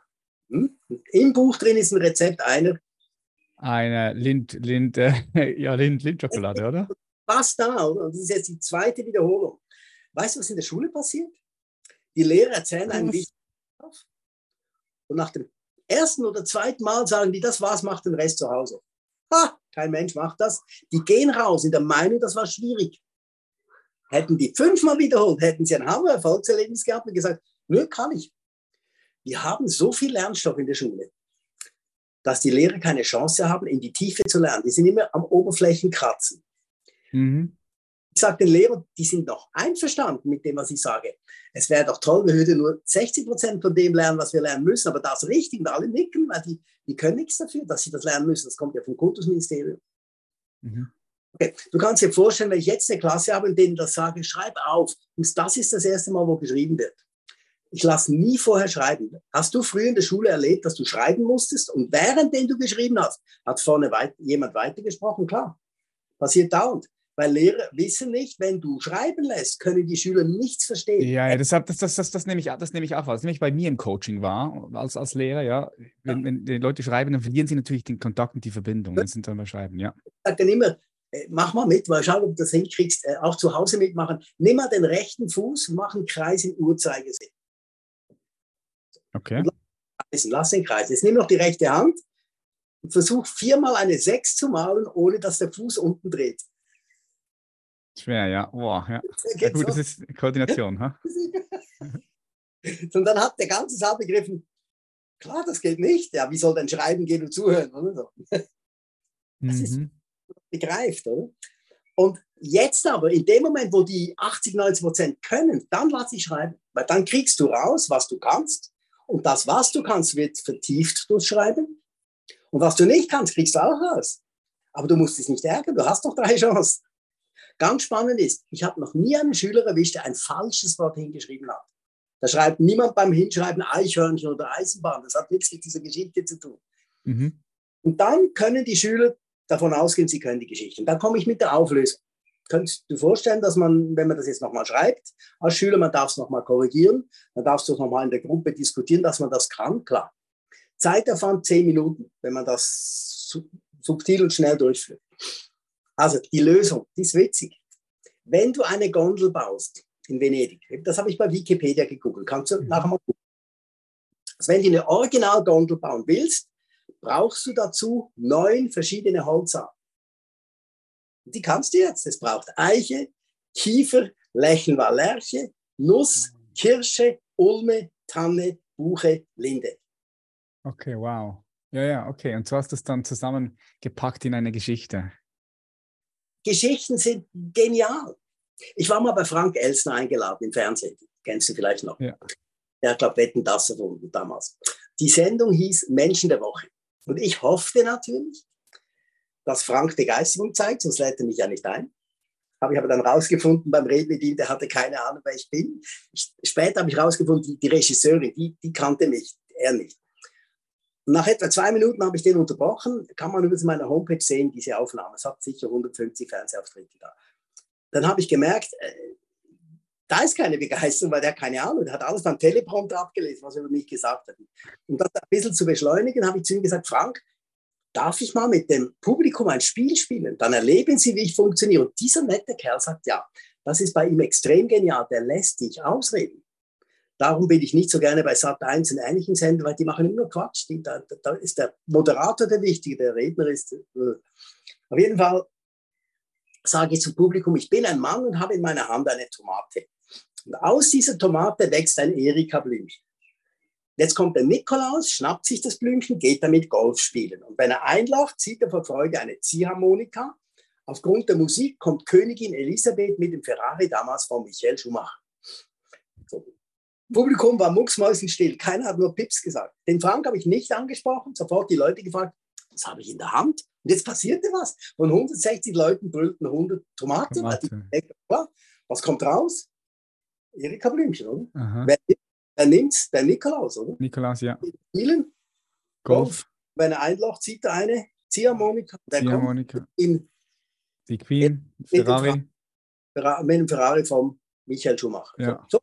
Hm? Im Buch drin ist ein Rezept einer. Eine Lind, Lind, äh, (laughs) ja, Lind, Lindschokolade, (laughs) oder? Fast da, oder? Und das ist jetzt die zweite Wiederholung. Weißt du, was in der Schule passiert? Die Lehrer erzählen einem wichtig und nach dem ersten oder zweiten Mal sagen die, das war's, macht den Rest zu Hause. Ha, kein Mensch macht das. Die gehen raus in der Meinung, das war schwierig. Hätten die fünfmal wiederholt, hätten sie ein Hammer-Erfolgserlebnis gehabt und gesagt, nö, kann ich. Wir haben so viel Lernstoff in der Schule, dass die Lehrer keine Chance haben, in die Tiefe zu lernen. Die sind immer am Oberflächen kratzen. Mhm. Ich sage den Lehrern, die sind noch einverstanden mit dem, was ich sage. Es wäre doch toll, wir würden nur 60 Prozent von dem lernen, was wir lernen müssen, aber das richtig und alle nicken, weil die, die können nichts dafür, dass sie das lernen müssen. Das kommt ja vom Kultusministerium. Mhm. Okay. Du kannst dir vorstellen, wenn ich jetzt eine Klasse habe und denen das sage, schreib auf. Und das ist das erste Mal, wo geschrieben wird. Ich lasse nie vorher schreiben. Hast du früher in der Schule erlebt, dass du schreiben musstest und währenddem du geschrieben hast, hat vorne weit, jemand weitergesprochen? Klar. Passiert dauernd. Weil Lehrer wissen nicht, wenn du schreiben lässt, können die Schüler nichts verstehen. Ja, ja deshalb, das, das, das, das, nehme ich, das nehme ich auch, was nämlich bei mir im Coaching war, als, als Lehrer, ja. Wenn, ja. wenn die Leute schreiben, dann verlieren sie natürlich den Kontakt und die Verbindung. Das sind dann beim Schreiben, ja. Ich sage dann immer, äh, mach mal mit, weil schau, ob du das hinkriegst, äh, auch zu Hause mitmachen. Nimm mal den rechten Fuß, mach einen Kreis im Uhrzeigersinn. Okay. Lass, lass den Kreis. Jetzt nimm noch die rechte Hand und versuch viermal eine 6 zu malen, ohne dass der Fuß unten dreht. Schwer, ja. Boah, ja. ja gut, das ist Koordination. ha? (laughs) und dann hat der ganze Saal begriffen, klar, das geht nicht. Ja, wie soll denn schreiben gehen und zuhören? Oder so. (laughs) Das mhm. ist begreift, oder? Und jetzt aber, in dem Moment, wo die 80, 90 Prozent können, dann lass ich schreiben. Weil dann kriegst du raus, was du kannst. Und das, was du kannst, wird vertieft durchs Schreiben. Und was du nicht kannst, kriegst du auch raus. Aber du musst dich nicht ärgern, du hast doch drei (laughs) Chancen. Ganz spannend ist, ich habe noch nie einen Schüler erwischt, der ein falsches Wort hingeschrieben hat. Da schreibt niemand beim Hinschreiben Eichhörnchen oder Eisenbahn. Das hat nichts mit dieser Geschichte zu tun. Mhm. Und dann können die Schüler davon ausgehen, sie können die Geschichte. Und dann komme ich mit der Auflösung. Könntest du vorstellen, dass man, wenn man das jetzt nochmal schreibt, als Schüler, man darf es nochmal korrigieren, dann darfst du es nochmal in der Gruppe diskutieren, dass man das kann, klar. Zeitaufwand 10 Minuten, wenn man das subtil und schnell durchführt. Also die Lösung, die ist witzig. Wenn du eine Gondel baust in Venedig, das habe ich bei Wikipedia gegoogelt, kannst du nachher mal gucken. Also wenn du eine Originalgondel bauen willst, brauchst du dazu neun verschiedene Holzarten. Die kannst du jetzt. Es braucht Eiche, Kiefer, Lächeln war Lärche, Nuss, Kirsche, Ulme, Tanne, Buche, Linde. Okay, wow. Ja, ja, okay. Und so hast du es dann zusammengepackt in eine Geschichte. Geschichten sind genial. Ich war mal bei Frank Elsner eingeladen im Fernsehen. Kennst du vielleicht noch? Ja. Der, glaube Wetten, das erfunden damals. Die Sendung hieß Menschen der Woche. Und ich hoffte natürlich, dass Frank Begeisterung zeigt, sonst lädt er mich ja nicht ein. Aber ich habe dann rausgefunden beim Reden mit ihm, der hatte keine Ahnung, wer ich bin. Später habe ich rausgefunden, die, die Regisseurin, die, die kannte mich, er nicht. Nach etwa zwei Minuten habe ich den unterbrochen, kann man über meiner Homepage sehen, diese Aufnahme. Es hat sicher 150 Fernsehauftritte da. Dann habe ich gemerkt, äh, da ist keine Begeisterung, weil der keine Ahnung, der hat alles beim Teleprompter abgelesen, was er über mich gesagt hat. Um das ein bisschen zu beschleunigen, habe ich zu ihm gesagt, Frank, darf ich mal mit dem Publikum ein Spiel spielen? Dann erleben Sie, wie ich funktioniere. Und dieser nette Kerl sagt, ja, das ist bei ihm extrem genial, der lässt dich ausreden. Darum bin ich nicht so gerne bei Sat 1 und ähnlichen Sendern, weil die machen immer Quatsch. Die, da, da, ist der Moderator der Wichtige, der Redner ist. Äh. Auf jeden Fall sage ich zum Publikum, ich bin ein Mann und habe in meiner Hand eine Tomate. Und aus dieser Tomate wächst ein Erika-Blümchen. Jetzt kommt der Nikolaus, schnappt sich das Blümchen, geht damit Golf spielen. Und wenn er einlacht, zieht er vor Freude eine Ziehharmonika. Aufgrund der Musik kommt Königin Elisabeth mit dem Ferrari damals von Michael Schumacher. So. Publikum war mucksmäusenstill, keiner hat nur Pips gesagt. Den Frank habe ich nicht angesprochen, sofort die Leute gefragt, was habe ich in der Hand? Und jetzt passierte was. Von 160 Leuten brüllten 100 Tomaten. Tomate. Was kommt raus? Erika Blümchen, oder? Wer, wer nimmt's? Der Nikolaus, oder? Nikolaus, ja. Spielen. Golf. Golf. Wenn er einlocht, zieht er eine Ziehharmonika. Ziehharmonika. In, Die Queen, Ferrari. Mit dem Ferrari von Michael Schumacher. Ja. So.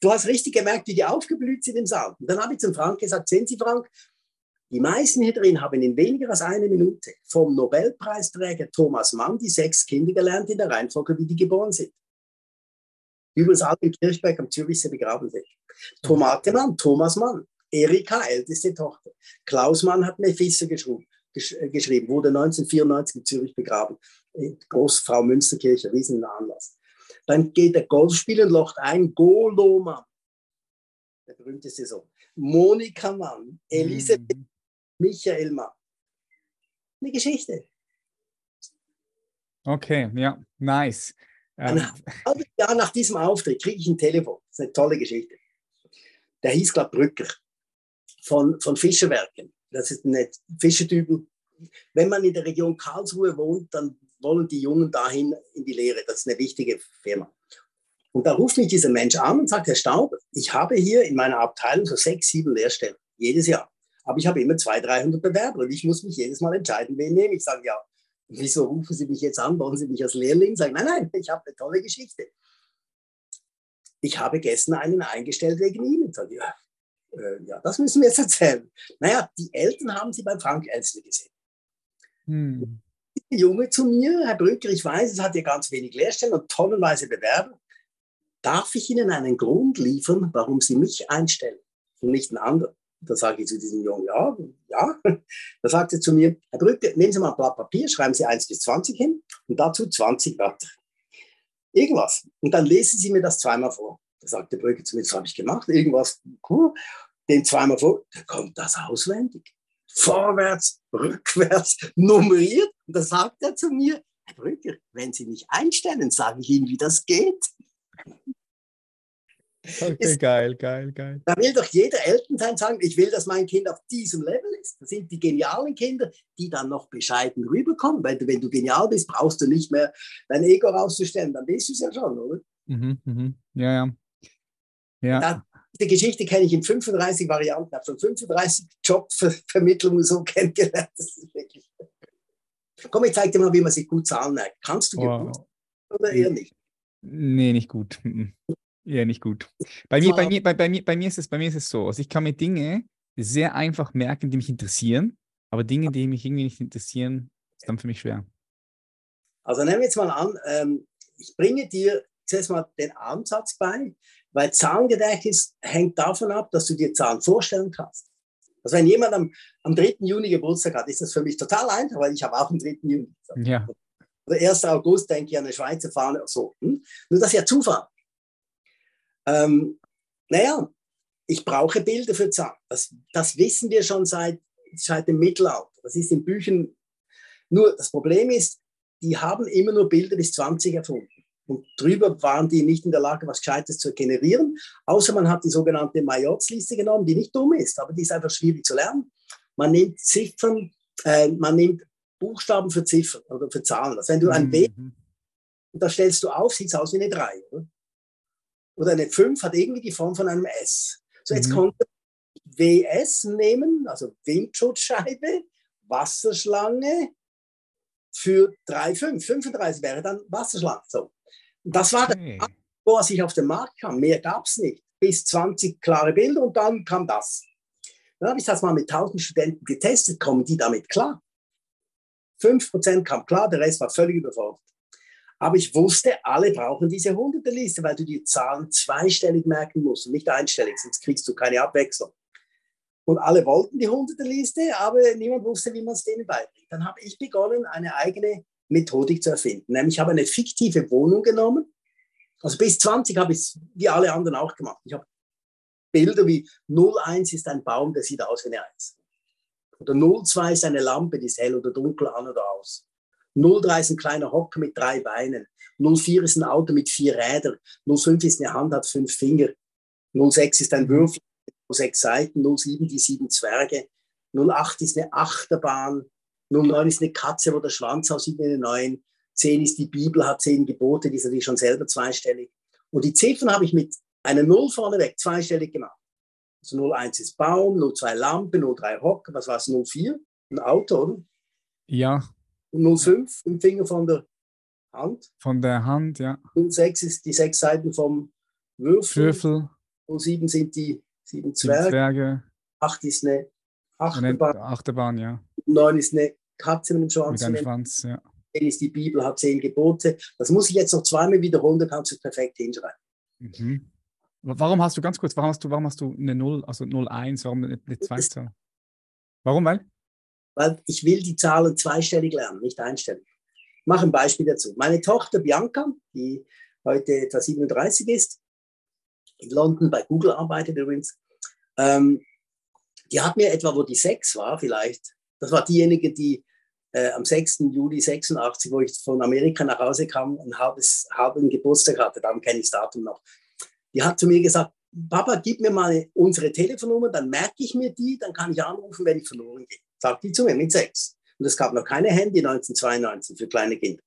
Du hast richtig gemerkt, wie die aufgeblüht sind im Saal. Und dann habe ich zum Frank gesagt, sehen Sie, Frank, die meisten hier drin haben in weniger als einer Minute vom Nobelpreisträger Thomas Mann die sechs Kinder gelernt in der Reihenfolge, wie die geboren sind. Übrigens auch in Kirchberg am Zürichsee begraben sind. Tomate Mann, Thomas Mann, Erika, älteste Tochter. Klaus Mann hat Mephisto geschrieben, äh, geschrieben, wurde 1994 in Zürich begraben. Großfrau Münsterkirche, riesen Anlass. Dann geht der Golf spielen, locht ein, Golo Mann, der berühmteste Sohn. Monika Mann, Elisabeth, mhm. Michael Mann. Eine Geschichte. Okay, ja, nice. Ein halbes Jahr nach diesem Auftritt kriege ich ein Telefon. Das ist eine tolle Geschichte. Der hieß, glaube Brücker von, von Fischerwerken. Das ist ein Fischertypen. Wenn man in der Region Karlsruhe wohnt, dann wollen die Jungen dahin in die Lehre. Das ist eine wichtige Firma. Und da ruft mich dieser Mensch an und sagt, Herr Staub, ich habe hier in meiner Abteilung so sechs, sieben Lehrstellen, jedes Jahr. Aber ich habe immer 200, 300 Bewerber und ich muss mich jedes Mal entscheiden, wen nehme ich. sage, ja, wieso rufen Sie mich jetzt an? Wollen Sie mich als Lehrling? Sagen, nein, nein, ich habe eine tolle Geschichte. Ich habe gestern einen eingestellt wegen Ihnen. Sag, ja, äh, ja, das müssen wir jetzt erzählen. Naja, die Eltern haben Sie beim Frank Elster gesehen. Hm. Der Junge zu mir, Herr Brücker, ich weiß, es hat ja ganz wenig Lehrstellen und tonnenweise Bewerber. Darf ich Ihnen einen Grund liefern, warum Sie mich einstellen und nicht einen anderen? Da sage ich zu diesem Jungen, ja, ja. Da sagt er zu mir, Herr Brücke, nehmen Sie mal ein Blatt Papier, schreiben Sie 1 bis 20 hin und dazu 20 Wörter. Irgendwas. Und dann lesen Sie mir das zweimal vor. Da sagt der Brücke zu mir, das habe ich gemacht, irgendwas, cool. Den zweimal vor, da kommt das auswendig. Vorwärts, rückwärts, nummeriert. Und da sagt er zu mir, Herr Brücker, wenn Sie mich einstellen, sage ich Ihnen, wie das geht. Okay, ist, geil, geil, geil. Da will doch jeder Elternteil sagen, ich will, dass mein Kind auf diesem Level ist. Das sind die genialen Kinder, die dann noch bescheiden rüberkommen. Weil wenn du genial bist, brauchst du nicht mehr dein Ego rauszustellen, dann bist du es ja schon, oder? Mhm, mhm. Ja, ja. ja. Da, diese Geschichte kenne ich in 35 Varianten, habe schon 35 Jobvermittlungen so (laughs) kennengelernt. Das ist wirklich. Komm, ich zeige dir mal, wie man sich gut zahlen neigt. Kannst du wow. gut oder eher nicht? Nee, nicht gut. Ja, nicht gut. Bei mir, bei, mir, bei, bei, mir, bei, mir ist es, bei mir ist es so, also ich kann mir Dinge sehr einfach merken, die mich interessieren, aber Dinge, die mich irgendwie nicht interessieren, ist dann für mich schwer. Also nehmen wir jetzt mal an, ähm, ich bringe dir zuerst mal den Ansatz bei, weil Zahlengedächtnis hängt davon ab, dass du dir Zahlen vorstellen kannst. Also wenn jemand am, am 3. Juni Geburtstag hat, ist das für mich total einfach, weil ich habe auch am 3. Juni. Ja. Oder 1. August denke ich an eine Schweizer Fahne oder so. Hm? Nur das ist ja Zufall. Ähm, naja, ich brauche Bilder für Zahlen. Das, das wissen wir schon seit, seit dem Mittelalter. Das ist in Büchern. Nur das Problem ist, die haben immer nur Bilder bis 20 erfunden. Und drüber waren die nicht in der Lage, was Gescheites zu generieren, außer man hat die sogenannte Majorz-Liste genommen, die nicht dumm ist, aber die ist einfach schwierig zu lernen. Man nimmt Ziffern, äh, man nimmt Buchstaben für Ziffern oder für Zahlen. Also wenn du ein mhm. da stellst du auf, sieht es aus wie eine 3. Oder? Oder eine 5 hat irgendwie die Form von einem S. So, jetzt mhm. kommt WS nehmen, also Windschutzscheibe, Wasserschlange für 3,5. 35 wäre dann Wasserschlange. So. Das war okay. der wo ich auf den Markt kam. Mehr gab es nicht. Bis 20 klare Bilder und dann kam das. Dann habe ich das mal mit 1000 Studenten getestet. Kommen die damit klar? 5% kam klar, der Rest war völlig überfordert. Aber ich wusste, alle brauchen diese hunderte Liste, weil du die Zahlen zweistellig merken musst und nicht einstellig, sonst kriegst du keine Abwechslung. Und alle wollten die hunderte Liste, aber niemand wusste, wie man es denen beibringt. Dann habe ich begonnen, eine eigene Methodik zu erfinden. Nämlich ich habe eine fiktive Wohnung genommen. Also bis 20 habe ich es wie alle anderen auch gemacht. Ich habe Bilder wie 01 ist ein Baum, der sieht aus wie eine 1. Oder 02 ist eine Lampe, die ist hell oder dunkel an oder aus. 03 ist ein kleiner Hocker mit drei Beinen. 04 ist ein Auto mit vier Rädern. 05 ist eine Hand, hat fünf Finger. 06 ist ein Würfel mit sechs Seiten. 07 die sieben Zwerge. 08 ist eine Achterbahn. 09 ist eine Katze, wo der Schwanz aussieht wie eine 9. 10 ist die Bibel, hat zehn Gebote, die ist natürlich schon selber zweistellig. Und die Ziffern habe ich mit einer 0 vorneweg zweistellig gemacht. Also 01 ist Baum, 02 Lampe, 03 Hocker, was war es, 04? Ein Auto, oder? Ja. 05, im Finger von der Hand. Von der Hand, ja. 06 ist die sechs Seiten vom Würfel. Würfel. 07 sind die sieben Zwerge. Zwerge. 8 ist eine Achterbahn. Eine Achterbahn, ja. 9 ist eine Katze mit einem Schwanz. Mit einem Schwanz, ja. 10 ist die Bibel, hat zehn Gebote. Das muss ich jetzt noch zweimal wiederholen, dann kannst du es perfekt hinschreiben. Mhm. Warum hast du, ganz kurz, warum hast du, warum hast du eine 0, also 01, warum eine, eine 2 Warum, weil? Weil ich will die Zahlen zweistellig lernen, nicht einstellig. Ich mache ein Beispiel dazu. Meine Tochter Bianca, die heute etwa 37 ist, in London bei Google arbeitet übrigens, ähm, die hat mir etwa, wo die sechs war, vielleicht, das war diejenige, die äh, am 6. Juli 86, wo ich von Amerika nach Hause kam, ein halbes, halben Geburtstag hatte, darum kenne ich das Datum noch. Die hat zu mir gesagt, Papa, gib mir mal unsere Telefonnummer, dann merke ich mir die, dann kann ich anrufen, wenn ich verloren gehe sagt die zu mir mit sechs. Und es gab noch keine Handy 1992 für kleine Kinder.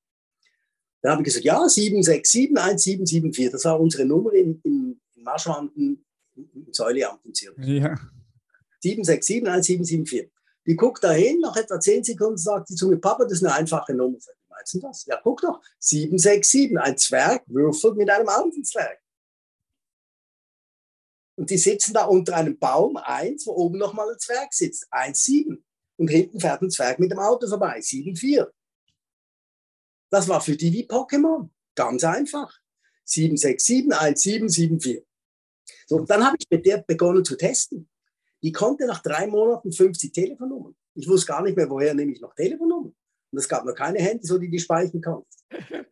Dann habe ich gesagt, ja, 767 1774, das war unsere Nummer in, in, in Marschwanden im Säuleamt in Zürich. Ja. 767 1774. Die guckt da hin, nach etwa zehn Sekunden sagt sie zu mir, Papa, das ist eine einfache Nummer. Sag, meinst du das? Ja, guck doch, 767, ein Zwerg würfelt mit einem anderen Zwerg. Und die sitzen da unter einem Baum, eins, wo oben nochmal ein Zwerg sitzt, 1,7 und hinten fährt ein Zwerg mit dem Auto vorbei, 7-4. Das war für die wie Pokémon. Ganz einfach. 767 1774. So, dann habe ich mit der begonnen zu testen. Die konnte nach drei Monaten 50 Telefonnummern. Ich wusste gar nicht mehr, woher nehme ich noch Telefonnummern. Und es gab noch keine Hände, so die die speichern konnten. (laughs)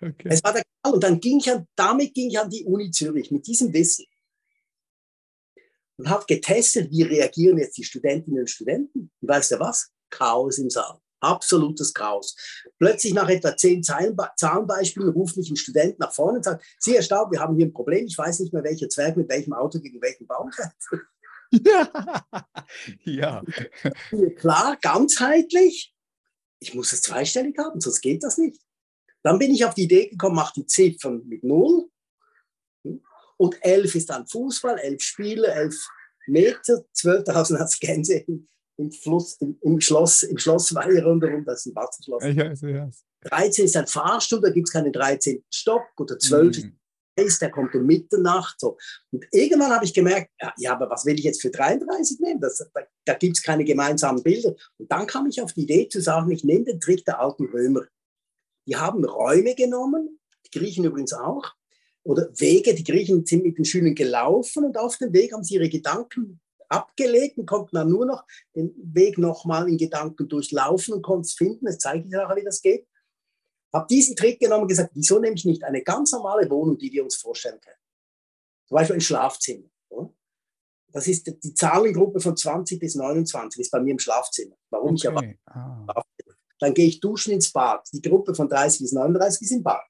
Okay. Es war der Knall. Und dann ging ich an, damit ging ich an die Uni Zürich mit diesem Wissen und habe getestet, wie reagieren jetzt die Studentinnen und Studenten. Und weißt du was? Chaos im Saal. Absolutes Chaos. Plötzlich nach etwa zehn Zahlenbeispielen ruft mich ein Student nach vorne und sagt, Sie, Herr Staub, wir haben hier ein Problem. Ich weiß nicht mehr, welcher Zwerg mit welchem Auto gegen welchen Baum fährt. (laughs) Ja. ja. Klar, ganzheitlich. Ich muss es zweistellig haben, sonst geht das nicht. Dann bin ich auf die Idee gekommen, mach die Ziffern mit Null und elf ist dann Fußball, elf Spiele, elf Meter, 12.000 hat es Gänse im, im, Fluss, im, im, Schloss, im Schlossweiher rundherum, das ist ein Wasserschloss. Ja, ja. 13 ist ein Fahrstuhl, da gibt es keinen 13. Stock oder 12 mhm. ist, der kommt um Mitternacht. So. Und irgendwann habe ich gemerkt, ja, ja, aber was will ich jetzt für 33 nehmen? Das, da da gibt es keine gemeinsamen Bilder. Und dann kam ich auf die Idee zu sagen, ich nehme den Trick der alten Römer. Die haben Räume genommen, die Griechen übrigens auch, oder Wege, die Griechen sind mit den Schülern gelaufen und auf dem Weg haben sie ihre Gedanken abgelegt und konnten dann nur noch den Weg nochmal in Gedanken durchlaufen und konnten es finden. Das zeige ich nachher, wie das geht. Habe diesen Trick genommen und gesagt, wieso nehme ich nicht eine ganz normale Wohnung, die wir uns vorstellen können? Zum Beispiel ein Schlafzimmer. Das ist die Zahlengruppe von 20 bis 29, ist bei mir im Schlafzimmer. Warum okay. ich aber. Ah. Dann gehe ich duschen ins Bad. Die Gruppe von 30 bis 39 ist im Bad.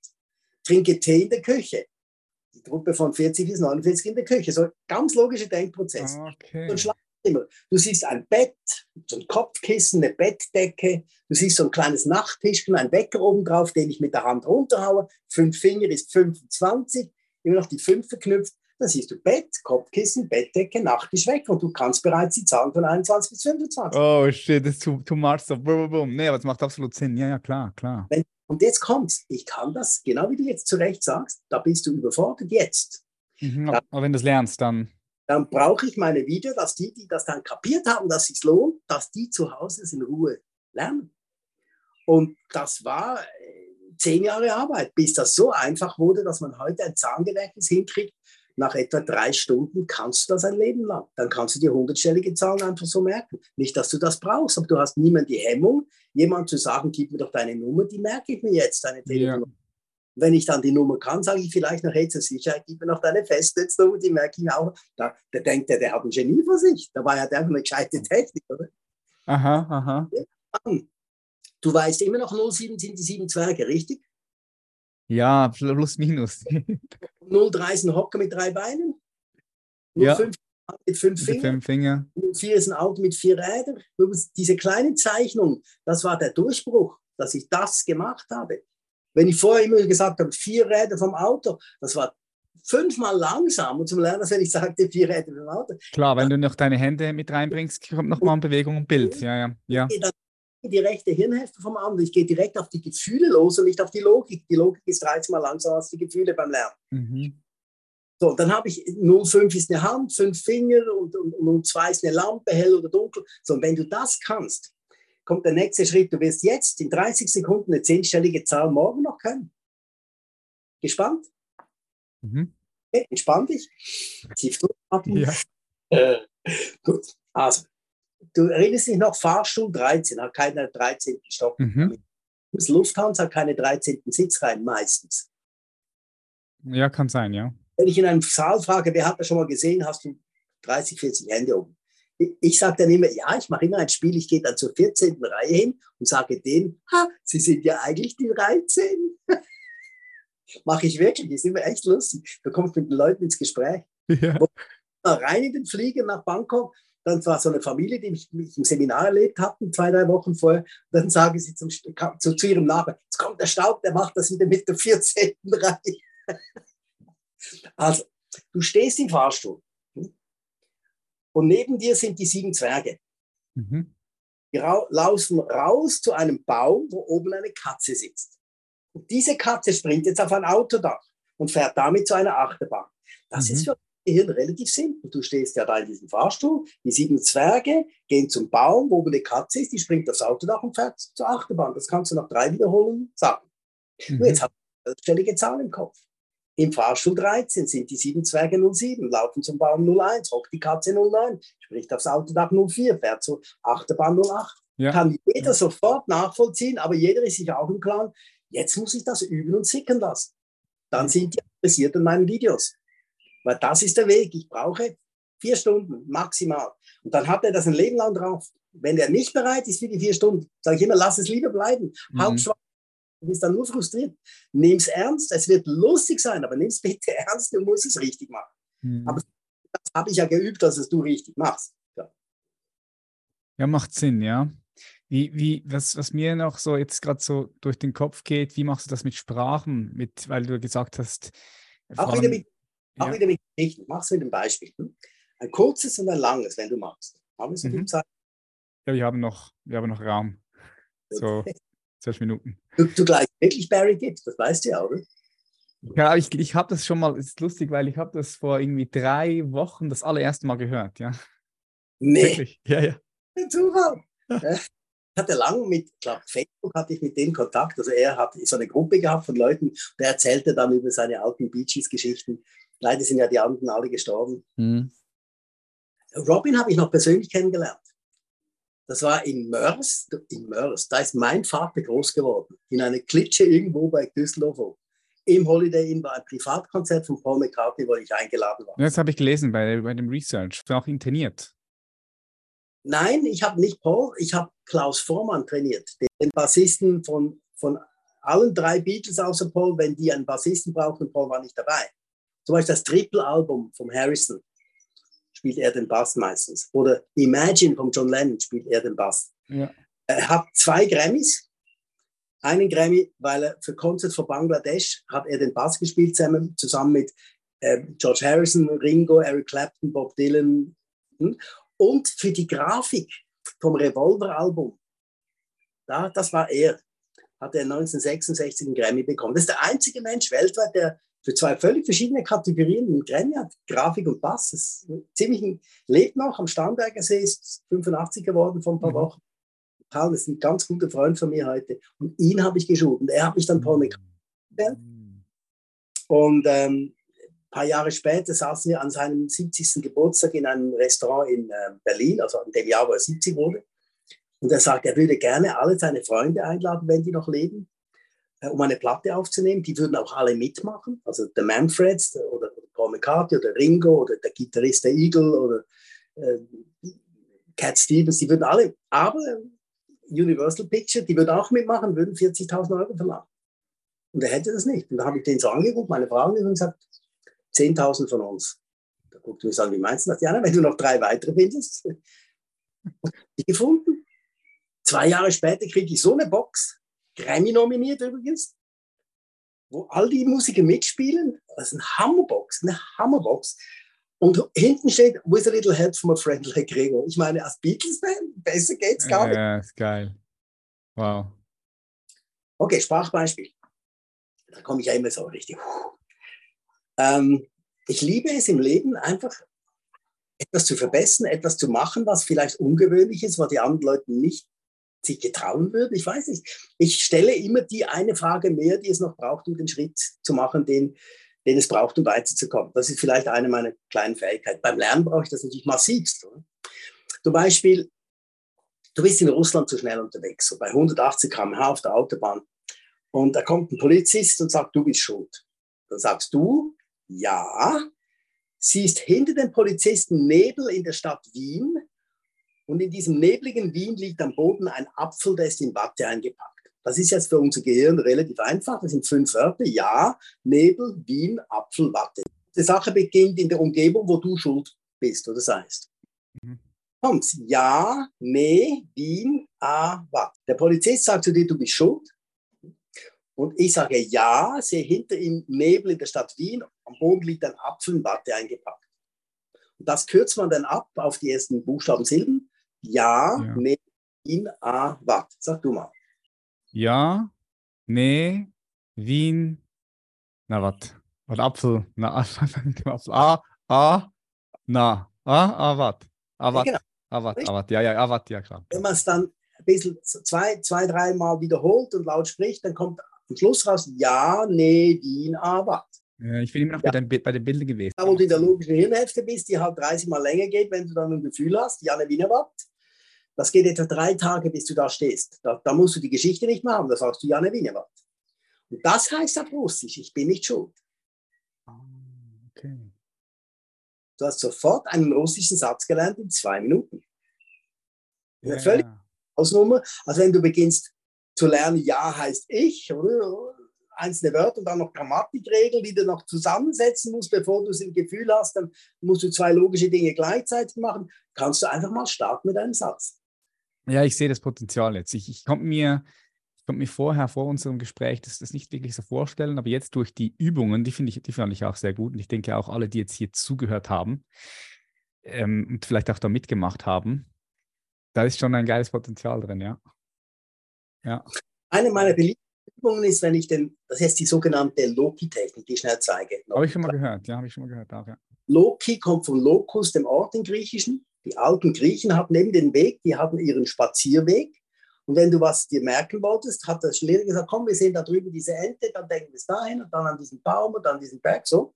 Trinke Tee in der Küche die Gruppe von 40 bis 49 in der Küche. So ganz logischer Denkprozess. Okay. Ein Schlafzimmer. Du siehst ein Bett, so ein Kopfkissen, eine Bettdecke. Du siehst so ein kleines Nachttischchen, ein Wecker oben drauf, den ich mit der Hand runterhaue. Fünf Finger ist 25. Immer noch die fünf verknüpft. Dann siehst du Bett, Kopfkissen, Bettdecke, Nachttisch weg und du kannst bereits die Zahlen von 21 bis 25. Oh shit, das ist too, too much. So, boom, boom. Nee, aber es macht absolut Sinn. Ja, ja, klar, klar. Wenn und jetzt kommt's. Ich kann das, genau wie du jetzt zu Recht sagst, da bist du überfordert jetzt. Mhm, dann, aber wenn du es lernst, dann. Dann brauche ich meine Videos, dass die, die das dann kapiert haben, dass es sich lohnt, dass die zu Hause in Ruhe lernen. Und das war äh, zehn Jahre Arbeit, bis das so einfach wurde, dass man heute ein Zahngedächtnis hinkriegt, nach etwa drei Stunden kannst du das ein Leben lang. Dann kannst du dir hundertstellige Zahlen einfach so merken. Nicht, dass du das brauchst, aber du hast niemand die Hemmung, jemand zu sagen, gib mir doch deine Nummer, die merke ich mir jetzt, deine Telefonnummer. Ja. Wenn ich dann die Nummer kann, sage ich vielleicht noch, hey, zur Sicherheit, gib mir noch deine Festnetznummer, die merke ich auch. Da, da denkt der, der hat ein Genie vor sich. Dabei hat er einfach eine gescheite Technik, oder? Aha, aha. Du weißt immer noch 07 sind die sieben Zwerge, richtig? Ja, plus minus. 0,3 ist ein Hocker mit drei Beinen. 0,5 ja. mit fünf Fingern. Fünf Finger. 0,4 ist ein Auto mit vier Rädern. Diese kleine Zeichnung, das war der Durchbruch, dass ich das gemacht habe. Wenn ich vorher immer gesagt habe, vier Räder vom Auto, das war fünfmal langsam und zum Lernen, wenn ich sagte, vier Räder vom Auto. Klar, wenn du noch deine Hände mit reinbringst, kommt nochmal Bewegung und Bild. Ja, ja, ja. Dann die rechte Hirnhälfte vom anderen. Ich gehe direkt auf die Gefühle los und nicht auf die Logik. Die Logik ist 13 Mal langsamer als die Gefühle beim Lernen. Mhm. So, dann habe ich 0,5 ist eine Hand, 5 Finger und, und, und 2 ist eine Lampe, hell oder dunkel. So, und wenn du das kannst, kommt der nächste Schritt. Du wirst jetzt in 30 Sekunden eine zehnstellige Zahl morgen noch können. Gespannt? Mhm. Okay, entspann dich. Tief durchatmen. Ja. Äh, gut, also du erinnerst dich noch, Fahrstuhl 13 hat keine 13. Stock. Mhm. Das Lufthansa hat keine 13. Sitzreihen meistens. Ja, kann sein, ja. Wenn ich in einem Saal frage, wer hat das schon mal gesehen, hast du 30, 40 Hände oben. Ich sage dann immer, ja, ich mache immer ein Spiel, ich gehe dann zur 14. Reihe hin und sage denen, ha, sie sind ja eigentlich die 13. (laughs) mache ich wirklich, ist immer echt lustig. Du kommst mit den Leuten ins Gespräch. Ja. Rein in den Flieger nach Bangkok dann war so eine Familie, die mich, mich im Seminar erlebt hatten, zwei, drei Wochen vorher. Dann sagen sie zum, zu, zu ihrem Nachbarn, jetzt kommt der Staub, der macht das mit der 14. Reihe. Also, du stehst im Fahrstuhl und neben dir sind die sieben Zwerge. Mhm. Die ra laufen raus zu einem Baum, wo oben eine Katze sitzt. Und diese Katze springt jetzt auf ein Autodach und fährt damit zu einer Achterbahn. Das mhm. ist für Gehirn relativ simpel. Du stehst ja da in diesem Fahrstuhl, die sieben Zwerge gehen zum Baum, wo oben eine Katze ist, die springt aufs Autodach und fährt zur Achterbahn. Das kannst du nach drei Wiederholungen sagen. Mhm. Nur jetzt hast du eine stellige Zahl im Kopf. Im Fahrstuhl 13 sind die sieben Zwerge 07, laufen zum Baum 01, hockt die Katze 09, spricht aufs Autodach 04, fährt zur Achterbahn 08. Ja. Kann jeder ja. sofort nachvollziehen, aber jeder ist sich auch im Klaren, jetzt muss ich das üben und sickern lassen. Dann sind die interessiert an meinen Videos. Weil das ist der Weg. Ich brauche vier Stunden maximal. Und dann hat er das ein Leben lang drauf. Wenn er nicht bereit ist für die vier Stunden, sage ich immer, lass es lieber bleiben. Mhm. Hauptschwach. Du bist dann nur frustriert. Nimm es ernst. Es wird lustig sein, aber nimm es bitte (laughs) ernst. Du musst es richtig machen. Mhm. Aber das habe ich ja geübt, dass es du richtig machst. Ja, ja macht Sinn, ja. Wie, wie, was, was mir noch so jetzt gerade so durch den Kopf geht, wie machst du das mit Sprachen? Mit, weil du gesagt hast, auch wieder mit auch ja. wieder mit Geschichten. Mach's mit einem Beispiel. Hm? Ein kurzes und ein langes, wenn du magst. Haben wir so mhm. Zeit? Ja, wir haben noch, wir haben noch Raum. So zwölf Minuten. Du, du gleich wirklich Barry Gibbs, das weißt du ja, oder? Ja, ich, ich habe das schon mal, es ist lustig, weil ich habe das vor irgendwie drei Wochen das allererste Mal gehört, ja. Nee. Wirklich? Ja, ja. Zufall. Ich hatte lange mit, ich glaube, Facebook hatte ich mit denen Kontakt. Also er hat so eine Gruppe gehabt von Leuten, der erzählte dann über seine alten Beaches-Geschichten. Leider sind ja die anderen alle gestorben. Mhm. Robin habe ich noch persönlich kennengelernt. Das war in Mörs, in Mörs, da ist mein Vater groß geworden, in einer Klitsche irgendwo bei Düsseldorf. Im Holiday Inn war ein Privatkonzert von Paul McCartney, wo ich eingeladen war. Das habe ich gelesen bei, bei dem Research. War auch interniert. Nein, ich habe nicht Paul, ich habe Klaus Vormann trainiert, den Bassisten von, von allen drei Beatles außer Paul, wenn die einen Bassisten brauchen, Paul war nicht dabei. Zum Beispiel das Triple-Album von Harrison spielt er den Bass meistens. Oder Imagine von John Lennon spielt er den Bass. Ja. Er hat zwei Grammys. Einen Grammy, weil er für Concert for Bangladesch hat er den Bass gespielt zusammen, zusammen mit äh, George Harrison, Ringo, Eric Clapton, Bob Dylan. Hm? Und für die Grafik vom Revolver-Album, da, das war er, hat er 1966 einen Grammy bekommen. Das ist der einzige Mensch weltweit, der für zwei völlig verschiedene Kategorien Grammy hat, Grafik und Bass. Ist ziemlich, lebt noch am Starnberger See, ist 85 geworden vor ein paar mhm. Wochen. Paul ist ein ganz guter Freund von mir heute. Und ihn habe ich geschult. Und er hat mich dann McCartney mhm. Und ähm, ein paar Jahre später saßen wir an seinem 70. Geburtstag in einem Restaurant in äh, Berlin, also in dem Jahr, wo er 70 wurde. Und er sagt, er würde gerne alle seine Freunde einladen, wenn die noch leben, um eine Platte aufzunehmen. Die würden auch alle mitmachen, also der Manfreds oder, oder Paul McCartney oder Ringo oder der Gitarrist der Eagle oder äh, Cat Stevens, die würden alle, aber Universal Picture, die würden auch mitmachen, würden 40.000 Euro verlangen. Und er hätte das nicht. Und da habe ich den so angeguckt, meine Frau und gesagt, 10.000 von uns. Da guckte mich an, wie meinst du das? Ja, wenn du noch drei weitere findest. (laughs) Die gefunden. Zwei Jahre später kriege ich so eine Box, Grammy nominiert übrigens, wo all die Musiker mitspielen. Das ist eine Hammerbox, eine Hammerbox. Und hinten steht, with a little help from a friend like Gregor. Ich meine, als Beatles-Band, besser geht's gar nicht. Ja, ist geil. Wow. Okay, Sprachbeispiel. Da komme ich ja immer so richtig. Ähm, ich liebe es im Leben einfach etwas zu verbessern, etwas zu machen, was vielleicht ungewöhnlich ist, was die anderen Leute nicht sich getrauen würden. Ich weiß nicht. Ich stelle immer die eine Frage mehr, die es noch braucht, um den Schritt zu machen, den, den es braucht, um weiterzukommen. Das ist vielleicht eine meiner kleinen Fähigkeiten. Beim Lernen brauche ich das natürlich massivst. Oder? Zum Beispiel, du bist in Russland zu schnell unterwegs, so bei 180 km/h auf der Autobahn. Und da kommt ein Polizist und sagt, du bist schuld. Dann sagst du, ja, siehst hinter den Polizisten Nebel in der Stadt Wien und in diesem nebligen Wien liegt am Boden ein Apfel, der ist in Watte eingepackt. Das ist jetzt für unser Gehirn relativ einfach. Das sind fünf Wörter. Ja, Nebel, Wien, Apfel, Watte. Die Sache beginnt in der Umgebung, wo du schuld bist oder seist. Mhm. Kommt's. Ja, nee, Wien, A, Watte. Der Polizist sagt zu dir, du bist schuld. Und ich sage ja, sehe hinter ihm Nebel in der Stadt Wien, am Boden liegt ein Apfel in Watte eingepackt. Und das kürzt man dann ab auf die ersten Buchstaben Silben. Ja, ja. nee, Wien, A, Watt. Sag du mal. Ja, nee, Wien, na wat? Was Apfel, na, (laughs) Apfel, A, A, na, A, A, wat? A, wat? Ja, genau. A, wat, A, wat, ja, ja, A, wat, ja, klar. Wenn man es dann ein bisschen zwei, zwei, dreimal wiederholt und laut spricht, dann kommt am Schluss raus, ja, nee, Wien, aber. Ja, ich bin immer noch ja. bei, den, bei den Bildern gewesen. Da, wo du in der logischen Hirnhälfte bist, die halt 30 Mal länger geht, wenn du dann ein Gefühl hast, Janne Wienerwart. Das geht etwa drei Tage, bis du da stehst. Da, da musst du die Geschichte nicht machen, da sagst du Janne Wienerwart. Und das heißt auf Russisch, ich bin nicht schuld. Ah, okay. Du hast sofort einen russischen Satz gelernt in zwei Minuten. Ja. Völlig Ausnummer. Also wenn du beginnst, zu lernen, ja heißt ich, oder? Einzelne Wörter und dann noch Grammatikregeln, die du noch zusammensetzen musst, bevor du es im Gefühl hast, dann musst du zwei logische Dinge gleichzeitig machen. Kannst du einfach mal starten mit einem Satz. Ja, ich sehe das Potenzial jetzt. Ich, ich konnte mir, ich konnte mir vorher, vor unserem Gespräch, das, das nicht wirklich so vorstellen, aber jetzt durch die Übungen, die finde ich, die fand ich auch sehr gut. Und ich denke auch alle, die jetzt hier zugehört haben ähm, und vielleicht auch da mitgemacht haben, da ist schon ein geiles Potenzial drin, ja. Ja. Eine meiner beliebten Übungen ist, wenn ich den, das ist die sogenannte Loki-Technik, die ich schnell zeige. Habe ich schon mal gehört, ja, habe ich schon mal gehört. Auch, ja. Loki kommt von Locus, dem Ort im Griechischen. Die alten Griechen hatten neben den Weg, die hatten ihren Spazierweg. Und wenn du was dir merken wolltest, hat der Lehrer gesagt, komm, wir sehen da drüben diese Ente, dann denken wir es dahin und dann an diesen Baum und dann an diesen Berg, so.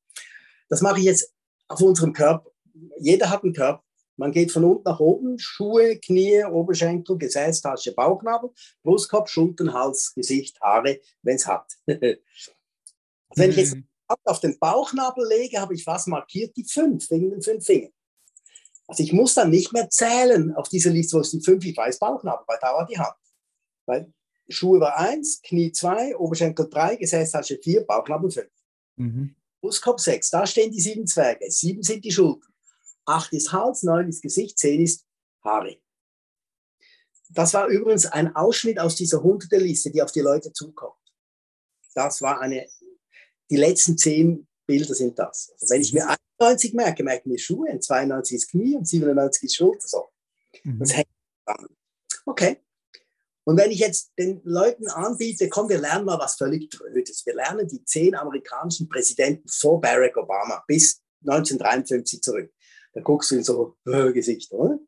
Das mache ich jetzt auf unserem Körper. Jeder hat einen Körper. Man geht von unten nach oben, Schuhe, Knie, Oberschenkel, Gesäßtasche, Bauchnabel, Brustkorb, Schultern, Hals, Gesicht, Haare, wenn es hat. (laughs) wenn ich jetzt mhm. auf den Bauchnabel lege, habe ich was markiert, die fünf, wegen den fünf Fingern. Also ich muss dann nicht mehr zählen auf dieser Liste, wo es die fünf, ich weiß Bauchnabel, weil da war die Hand. Weil Schuhe war eins, Knie zwei, Oberschenkel drei, Gesäßtasche vier, Bauchnabel fünf. Mhm. Brustkorb sechs, da stehen die sieben Zwerge, sieben sind die Schultern. Acht ist Hals, neun ist Gesicht, zehn ist Haare. Das war übrigens ein Ausschnitt aus dieser hunderte Liste, die auf die Leute zukommt. Das war eine, die letzten zehn Bilder sind das. Also wenn ich mir 91 merke, merke ich mir Schuhe, und 92 ist Knie und 97 ist Schulter. So. Mhm. Das hängt dran. Okay. Und wenn ich jetzt den Leuten anbiete, komm, wir lernen mal was völlig Trödes. Wir lernen die zehn amerikanischen Präsidenten vor Barack Obama bis 1953 zurück. Da guckst du in so äh, Gesicht, oder?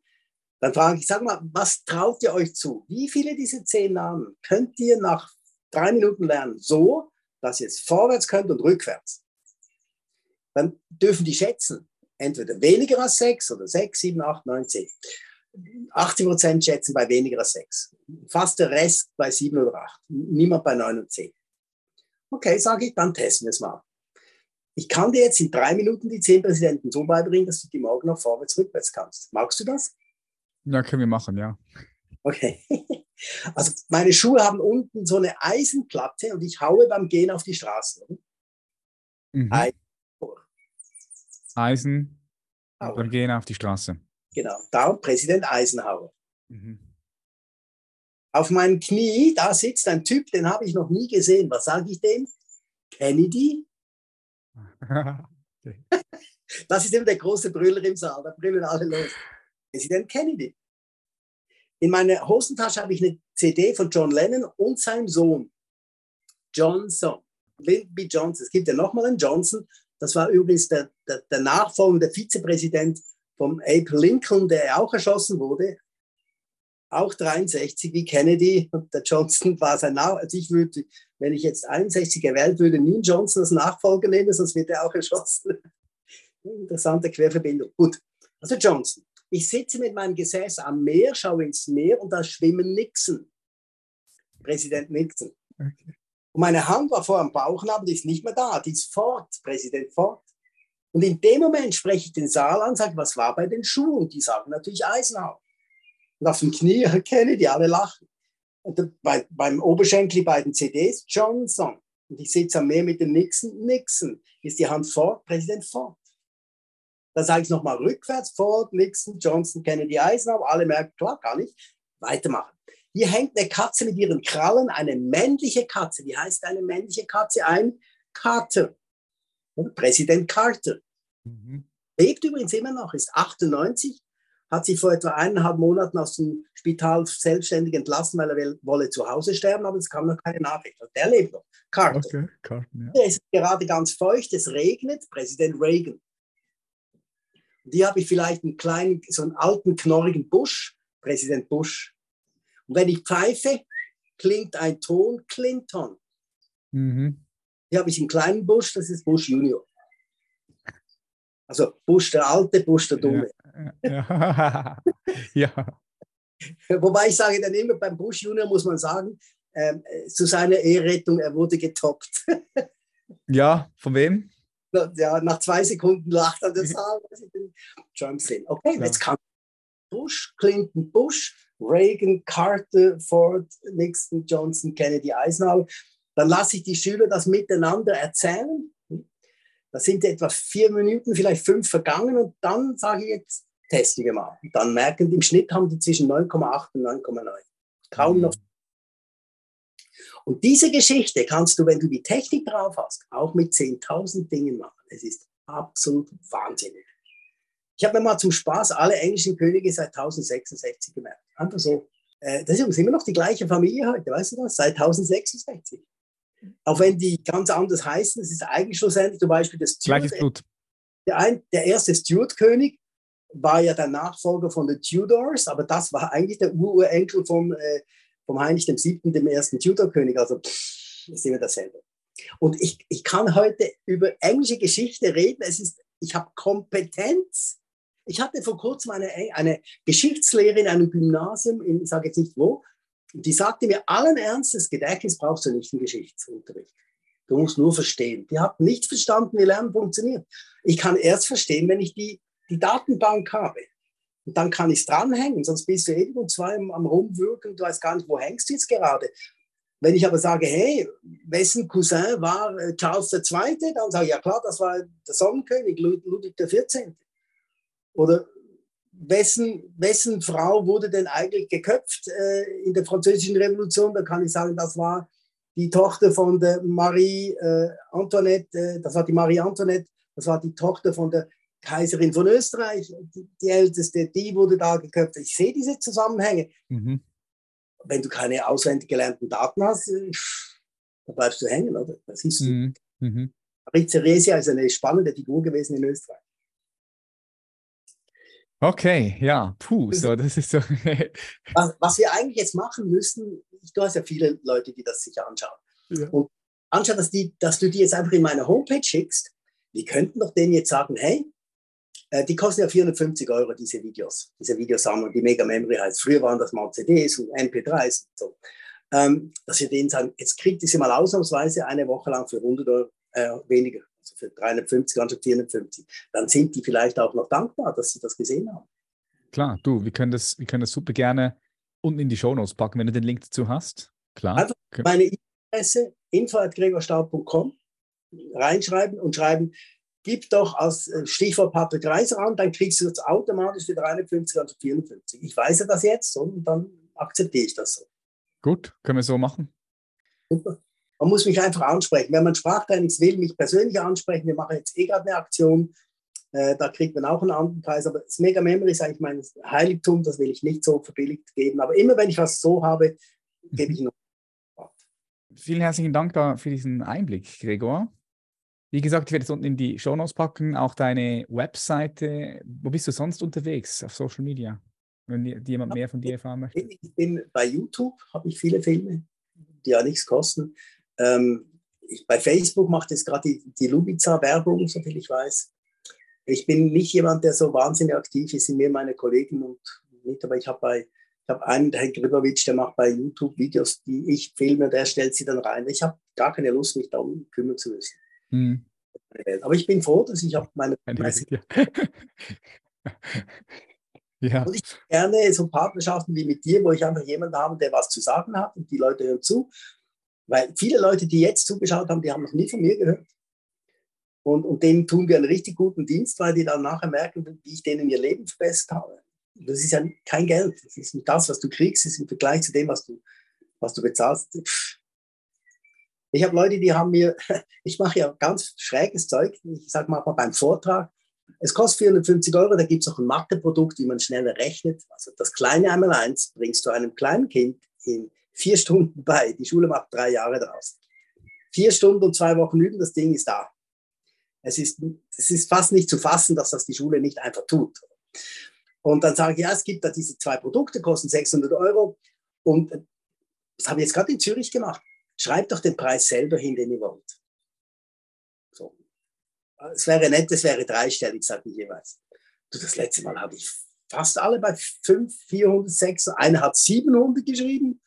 Dann frage ich, sag mal, was traut ihr euch zu? Wie viele dieser zehn Namen könnt ihr nach drei Minuten lernen? So, dass ihr es vorwärts könnt und rückwärts. Dann dürfen die schätzen. Entweder weniger als sechs oder sechs, sieben, acht, neun, zehn. 80 Prozent schätzen bei weniger als sechs. Fast der Rest bei sieben oder acht. Niemand bei neun und zehn. Okay, sage ich, dann testen wir es mal ich kann dir jetzt in drei Minuten die zehn Präsidenten so beibringen, dass du die morgen noch vorwärts, rückwärts kannst. Magst du das? Ja, können wir machen, ja. Okay. (laughs) Also meine Schuhe haben unten so eine Eisenplatte und ich haue beim Gehen auf die Straße. Mhm. Eisen beim Gehen auf die Straße. Genau, da Präsident Eisenhower. Mhm. Auf meinem Knie, da sitzt ein Typ, den habe ich noch nie gesehen. Was sage ich dem? Kennedy? (laughs) Das ist immer der große Brüller im Saal, da brüllen alle los. Präsident Kennedy. In meiner Hosentasche habe ich eine CD von John Lennon und seinem Sohn, Johnson. Lyndon. Johnson. Es gibt ja nochmal einen Johnson. Das war übrigens der, der, der nachfolgende Vizepräsident von Abe Lincoln, der auch erschossen wurde. Auch 63 wie Kennedy. Und der Johnson war sein Nach also ich würde wenn ich jetzt 61 gewählt würde, nie Johnson als Nachfolger nehmen, sonst wird er auch erschossen. Interessante Querverbindung. Gut, also Johnson. Ich sitze mit meinem Gesäß am Meer, schaue ins Meer und da schwimmen Nixon. Präsident Nixon. Okay. Und meine Hand war vor am Bauchnabel, die ist nicht mehr da, die ist fort, Präsident fort. Und in dem Moment spreche ich den Saal an, sage, was war bei den Schuhen? Die sagen natürlich Eisenhower. Und auf dem Knie (laughs) erkenne die alle lachen bei, beim Oberschenkel beiden CDs Johnson. Und ich sitze am Meer mit dem Nixon. Nixon. Ist die Hand fort, Präsident Ford. Dann sage ich nochmal rückwärts, Ford, Nixon, Johnson, Kennedy, Eisenhower. Alle merken, klar, gar nicht. Weitermachen. Hier hängt eine Katze mit ihren Krallen, eine männliche Katze. Wie heißt eine männliche Katze? Ein Carter. Präsident Carter. Mhm. Lebt übrigens immer noch, ist 98, hat sich vor etwa eineinhalb Monaten aus dem Spital selbstständig entlassen, weil er wolle zu Hause sterben, aber es kam noch keine Nachricht. Und der lebt noch. Carter. Okay, Carter ja. Es ist gerade ganz feucht, es regnet, Präsident Reagan. Und hier habe ich vielleicht einen kleinen, so einen alten, knorrigen Bush, Präsident Bush. Und wenn ich pfeife, klingt ein Ton Clinton. Mhm. Hier habe ich einen kleinen Bush, das ist Bush Junior. Also Bush der Alte, Bush der Dumme. (laughs) Ja. ja. Wobei ich sage dann immer, beim Bush Junior muss man sagen, ähm, zu seiner Eherettung, er wurde getoppt. (laughs) ja, von wem? Ja, nach zwei Sekunden lacht er das an, Trump sehe. Okay, ja. jetzt kann Bush, Clinton, Bush, Reagan, Carter, Ford, Nixon, Johnson, Kennedy, Eisenhower. Dann lasse ich die Schüler das miteinander erzählen da sind etwa vier Minuten, vielleicht fünf vergangen und dann sage ich jetzt, mal. Und dann merken die, im Schnitt haben die zwischen 9,8 und 9,9. Kaum mhm. noch. Und diese Geschichte kannst du, wenn du die Technik drauf hast, auch mit 10.000 Dingen machen. Es ist absolut wahnsinnig. Ich habe mir mal zum Spaß alle englischen Könige seit 1066 gemerkt. Einfach so. Äh, das ist immer noch die gleiche Familie heute, weißt du das? Seit 1066. Auch wenn die ganz anders heißen, es ist eigentlich schlussendlich zum Beispiel das Gleiches Blut. Der, ein, der erste Stuart-König war ja der Nachfolger von den Tudors, aber das war eigentlich der Urenkel vom, äh, vom Heinrich VII., dem ersten Tudor-König. Also pff, ist immer dasselbe. Und ich, ich kann heute über englische Geschichte reden. Es ist, ich habe Kompetenz. Ich hatte vor kurzem eine, eine Geschichtslehrerin in einem Gymnasium, in, ich sage jetzt nicht wo, die sagte mir allen Ernstes, Gedächtnis brauchst du nicht im Geschichtsunterricht. Du musst nur verstehen. Die hat nicht verstanden, wie Lernen funktioniert. Ich kann erst verstehen, wenn ich die, die Datenbank habe. Und dann kann ich es dranhängen, sonst bist du und zwei am, Rumwirken, du weißt gar nicht, wo hängst du jetzt gerade. Wenn ich aber sage, hey, wessen Cousin war äh, Charles II., dann sage ich, ja klar, das war der Sonnenkönig, Ludwig XIV. Oder wessen, wessen Frau wurde denn eigentlich geköpft äh, in der Französischen Revolution? Da kann ich sagen, das war die Tochter von der Marie äh, Antoinette, äh, das war die Marie Antoinette, das war die Tochter von der Kaiserin von Österreich, die, die älteste, die wurde da geköpft. Ich sehe diese Zusammenhänge. Mhm. Wenn du keine auswendig gelernten Daten hast, äh, da bleibst du hängen, oder? Das ist mhm. Mhm. Marie Theresia ist eine spannende Figur gewesen in Österreich. Okay, ja, puh, so, das ist so. (laughs) was, was, wir eigentlich jetzt machen müssten, du hast ja viele Leute, die das sich anschauen. Ja. Und anstatt, dass, die, dass du die jetzt einfach in meine Homepage schickst, wir könnten doch denen jetzt sagen, hey, die kosten ja 450 Euro, diese Videos, diese Videosammlung, die Mega Memory heißt. Früher waren das mal CDs und MP3s und so. Ähm, dass wir denen sagen, jetzt kriegt ihr sie mal ausnahmsweise eine Woche lang für 100 Euro äh, weniger also für 350, anstatt 450, dann sind die vielleicht auch noch dankbar, dass sie das gesehen haben. Klar, du, wir können das, wir können das super gerne unten in die Shownotes packen, wenn du den Link dazu hast. Klar. Einfach meine E-Mail-Adresse info.gregorstaub.com reinschreiben und schreiben, gib doch als äh, Stichwort Patrick Reiser an, dann kriegst du das automatisch für 350, also 54. Ich weiß ja das jetzt und dann akzeptiere ich das so. Gut, können wir so machen. Super. Man muss mich einfach ansprechen. Wenn man Sprachtrainings will, mich persönlich ansprechen. Wir machen jetzt eh gerade eine Aktion. Äh, da kriegt man auch einen anderen Preis. Aber das Mega Memory ist eigentlich mein Heiligtum. Das will ich nicht so verbilligt geben. Aber immer wenn ich was so habe, gebe ich noch. Vielen herzlichen Dank da für diesen Einblick, Gregor. Wie gesagt, ich werde es unten in die Shownotes packen, auch deine Webseite. Wo bist du sonst unterwegs auf Social Media, wenn jemand mehr von dir erfahren möchte? Ich bin bei YouTube, habe ich viele Filme, die ja nichts kosten. Ähm, ich, bei Facebook macht jetzt gerade die, die Lubica Werbung, soviel ich weiß. Ich bin nicht jemand, der so wahnsinnig aktiv ist, sind mir meine Kollegen und nicht, aber ich habe bei, ich habe einen, der Herr Gribovic, der macht bei YouTube Videos, die ich filme, der stellt sie dann rein. Ich habe gar keine Lust, mich darum kümmern zu müssen. Hm. Aber ich bin froh, dass ich habe meine. meine (laughs) ja. Und ich gerne so Partnerschaften wie mit dir, wo ich einfach jemanden habe, der was zu sagen hat und die Leute hören zu weil viele Leute, die jetzt zugeschaut haben, die haben noch nie von mir gehört. Und, und denen tun wir einen richtig guten Dienst, weil die dann nachher merken, wie ich denen ihr Leben verbessert habe. Das ist ja kein Geld. Das ist nicht das, was du kriegst, ist im Vergleich zu dem, was du, was du bezahlst. Ich habe Leute, die haben mir, (laughs) ich mache ja ganz schräges Zeug, ich sage mal beim Vortrag, es kostet 450 Euro, da gibt es auch ein Matheprodukt, wie man schneller rechnet. Also das kleine einmal eins bringst du einem kleinen Kind in vier Stunden bei. Die Schule macht drei Jahre draus. Vier Stunden und zwei Wochen üben, das Ding ist da. Es ist, es ist fast nicht zu fassen, dass das die Schule nicht einfach tut. Und dann sage ich, ja, es gibt da diese zwei Produkte, kosten 600 Euro. Und das habe ich jetzt gerade in Zürich gemacht. Schreibt doch den Preis selber hin, den ihr wollt. So. Es wäre nett, es wäre dreistellig, sage ich jeweils. Du, das letzte Mal habe ich fast alle bei 5, 400, 600. Einer hat 700 geschrieben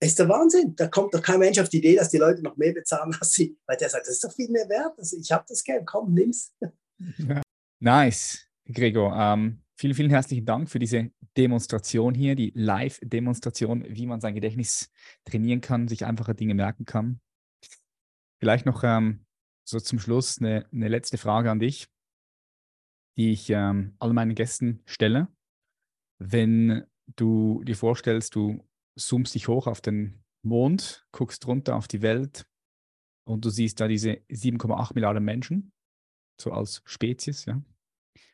ist der Wahnsinn. Da kommt doch kein Mensch auf die Idee, dass die Leute noch mehr bezahlen als sie, weil der sagt, das ist doch viel mehr wert. Also ich habe das Geld, komm, nimm's. (laughs) Nice, Gregor. Ähm, vielen, vielen herzlichen Dank für diese Demonstration hier, die Live-Demonstration, wie man sein Gedächtnis trainieren kann, sich einfache Dinge merken kann. Vielleicht noch ähm, so zum Schluss eine, eine, letzte Frage an dich, die ich ähm, all meinen Gästen stelle. Wenn du dir vorstellst, du zoomst dich hoch auf den Mond, guckst runter auf die Welt und du siehst da diese 7,8 Milliarden Menschen, so als Spezies, ja.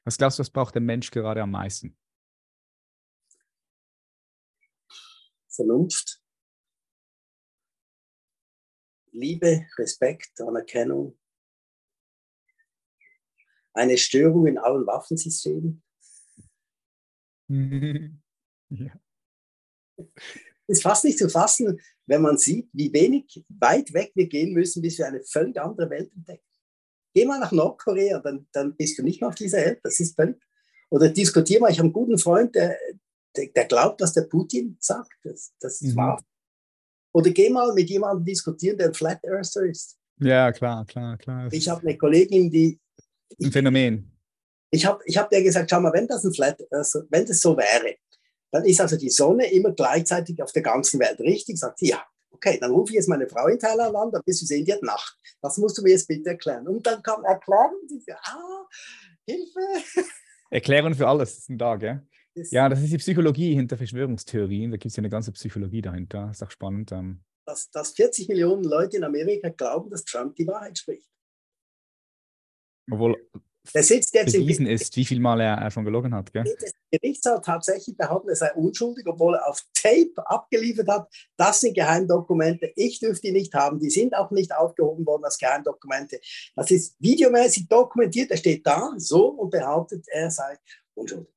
Was glaubst du, was braucht der Mensch gerade am meisten? Vernunft, Liebe, Respekt, Anerkennung, eine Störung in allen Waffensystemen. (laughs) ja. Ist fast nicht zu fassen, wenn man sieht, wie wenig weit weg wir gehen müssen, bis wir eine völlig andere Welt entdecken. Geh mal nach Nordkorea, dann, dann bist du nicht mehr auf dieser Welt. Das ist völlig. Oder diskutier mal, ich habe einen guten Freund, der, der, der glaubt, was der Putin sagt. Das, das ist mhm. wahr. Oder geh mal mit jemandem diskutieren, der ein Flat Earther ist. Ja, klar, klar, klar. Ich habe eine Kollegin, die. Ein Phänomen. Ich habe ich hab der gesagt, schau mal, wenn das ein Flat, also wenn das so wäre, dann ist also die Sonne immer gleichzeitig auf der ganzen Welt. Richtig? Sagt sie, ja. Okay, dann rufe ich jetzt meine Frau in Thailand an, dann bist du sehen, die hat Nacht. Das musst du mir jetzt bitte erklären. Und dann kam erklären, ah, Hilfe. Erklärung für alles ist ein Tag, ja? Ja, das ist die Psychologie hinter Verschwörungstheorien. Da gibt es ja eine ganze Psychologie dahinter. Ist auch spannend. Ähm. Dass, dass 40 Millionen Leute in Amerika glauben, dass Trump die Wahrheit spricht. Obwohl der sitzt jetzt bewiesen ist, wie viel Mal er, er schon gelogen hat. Gell? Der Gerichtshof tatsächlich behauptet, er sei unschuldig, obwohl er auf Tape abgeliefert hat. Das sind Geheimdokumente. Ich dürfte die nicht haben. Die sind auch nicht aufgehoben worden als Geheimdokumente. Das ist videomäßig dokumentiert. Er steht da so und behauptet, er sei unschuldig.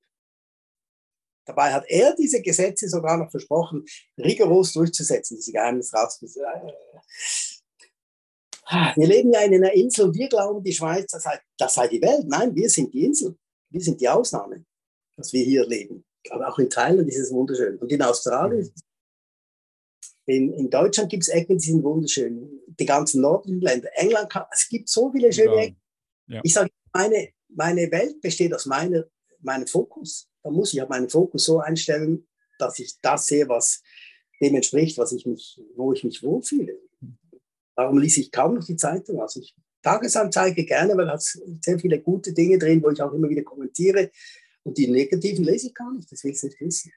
Dabei hat er diese Gesetze sogar noch versprochen, rigoros durchzusetzen, diese Geheimnisratsgesetze. Wir leben ja in einer Insel und wir glauben, die Schweiz, das sei, das sei die Welt. Nein, wir sind die Insel. Wir sind die Ausnahme, dass wir hier leben. Aber auch in Thailand ist es wunderschön. Und in Australien, in, in Deutschland gibt es Ecken, die sind wunderschön. Die ganzen nordischen Länder. England, es gibt so viele schöne ja. Ecken. Ja. Ich sage, meine, meine Welt besteht aus meiner, meinem Fokus. Da muss ich meinen Fokus so einstellen, dass ich das sehe, was dem entspricht, was ich mich, wo ich mich wohlfühle. Darum lese ich kaum noch die Zeitung. Also ich Tagesanzeige gerne, weil da sehr viele gute Dinge drin, wo ich auch immer wieder kommentiere. Und die negativen lese ich gar nicht, das will ich nicht wissen.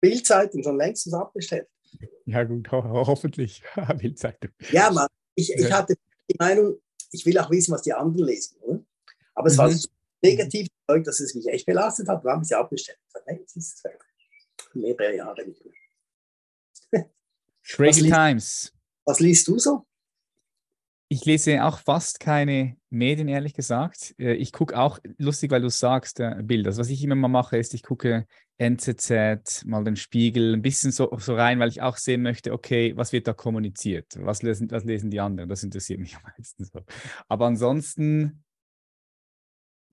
Bildzeitung schon längstens abbestellt. Ja, gut, ho hoffentlich. (laughs) Bildzeitung. Ja, man, ich, ich hatte die Meinung, ich will auch wissen, was die anderen lesen. Oder? Aber es mhm. war so negativ, dass es mich echt belastet hat. Dann habe ich sie abbestellt. Das ist mehrere Jahre nicht mehr. (laughs) Crazy Times. Was liest du so? Ich lese auch fast keine Medien, ehrlich gesagt. Äh, ich gucke auch, lustig, weil du sagst, äh, Bilder. Also was ich immer mal mache, ist, ich gucke NZZ, mal den Spiegel, ein bisschen so, so rein, weil ich auch sehen möchte, okay, was wird da kommuniziert? Was lesen, was lesen die anderen? Das interessiert mich (laughs) am meisten so. Aber ansonsten,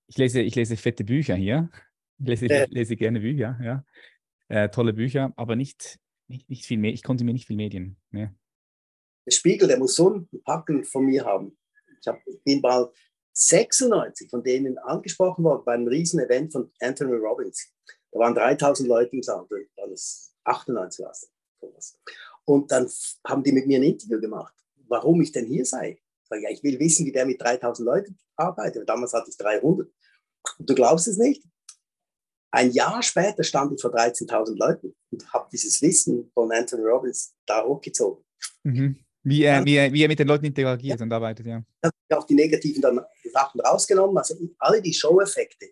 ich lese, ich lese fette Bücher hier. Ich lese, ich lese gerne Bücher, ja. Äh, tolle Bücher, aber nicht, nicht, nicht viel mehr. Ich konsumiere nicht viel Medien. Ne? Der Spiegel, der muss so ein Packen von mir haben. Ich, hab, bin mal 96 von denen angesprochen worden bei einem riesen Event von Anthony Robbins. Da waren 3000 Leute im Saal, alles 98 war es. Und dann haben die mit mir ein Interview gemacht, warum ich denn hier sei. Ich sage, ja, ich will wissen, wie der mit 3000 Leuten arbeitet. Damals hatte ich 300. Und du glaubst es nicht? Ein Jahr später stand ich vor 13.000 Leuten und habe dieses Wissen von Anthony Robbins da hochgezogen. Mhm. Wie er, wie, er, wie er mit den Leuten interagiert ja. und arbeitet, ja. Ich habe auch die negativen dann Sachen rausgenommen, also alle die Show-Effekte,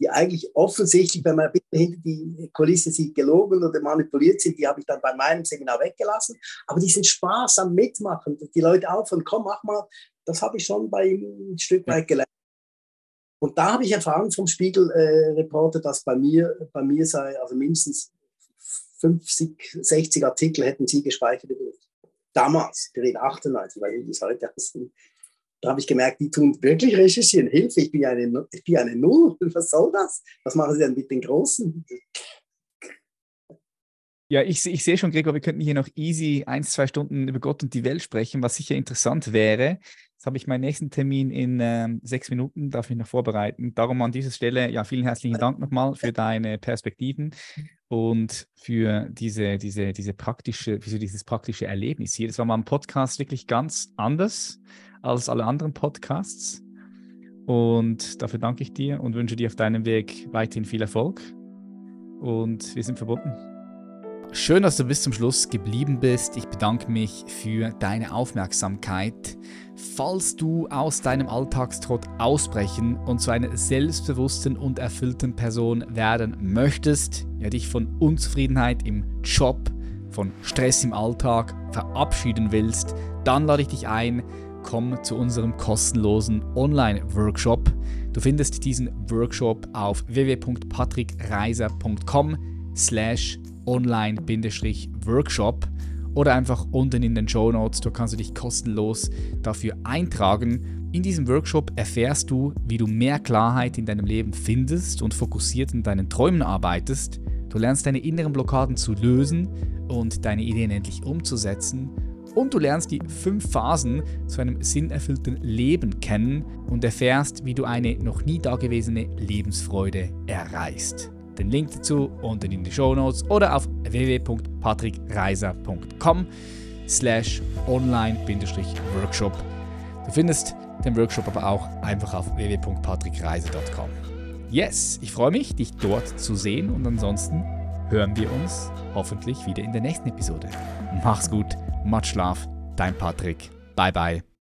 die eigentlich offensichtlich, wenn man hinter die Kulisse sieht, gelogen oder manipuliert sind, die habe ich dann bei meinem Seminar weggelassen. Aber die sind Spaß am Mitmachen, die Leute auf und komm, mach mal, das habe ich schon bei ihm ein Stück weit gelernt. Und da habe ich erfahren vom Spiegel-Reporter, äh, dass bei mir, bei mir sei, also mindestens 50, 60 Artikel hätten sie gespeichert über mich damals, reden 98, weil die es heute sind. Da habe ich gemerkt, die tun wirklich recherchieren. Hilfe, ich bin eine, ich bin eine Null. (laughs) Was soll das? Was machen sie denn mit den Großen? Ja, ich, ich sehe schon, Gregor, wir könnten hier noch easy ein, zwei Stunden über Gott und die Welt sprechen, was sicher interessant wäre. Jetzt habe ich meinen nächsten Termin in ähm, sechs Minuten, darf ich noch vorbereiten. Darum an dieser Stelle, ja, vielen herzlichen Dank nochmal für deine Perspektiven und für diese, diese, diese praktische, für dieses praktische Erlebnis hier. Das war mal ein Podcast wirklich ganz anders als alle anderen Podcasts. Und dafür danke ich dir und wünsche dir auf deinem Weg weiterhin viel Erfolg. Und wir sind verbunden. Schön, dass du bis zum Schluss geblieben bist. Ich bedanke mich für deine Aufmerksamkeit. Falls du aus deinem Alltagstrott ausbrechen und zu einer selbstbewussten und erfüllten Person werden möchtest, ja dich von Unzufriedenheit im Job, von Stress im Alltag verabschieden willst, dann lade ich dich ein, komm zu unserem kostenlosen Online-Workshop. Du findest diesen Workshop auf www.patrickreiser.com slash online-workshop oder einfach unten in den Show Notes. Da kannst du dich kostenlos dafür eintragen. In diesem Workshop erfährst du, wie du mehr Klarheit in deinem Leben findest und fokussiert in deinen Träumen arbeitest. Du lernst deine inneren Blockaden zu lösen und deine Ideen endlich umzusetzen. Und du lernst die fünf Phasen zu einem sinnerfüllten Leben kennen und erfährst, wie du eine noch nie dagewesene Lebensfreude erreichst. Den Link dazu unten in die Show Notes oder auf www.patrickreiser.com slash online-workshop. Du findest den Workshop aber auch einfach auf www.patrickreiser.com. Yes, ich freue mich, dich dort zu sehen und ansonsten hören wir uns hoffentlich wieder in der nächsten Episode. Mach's gut, Much Love, dein Patrick. Bye bye.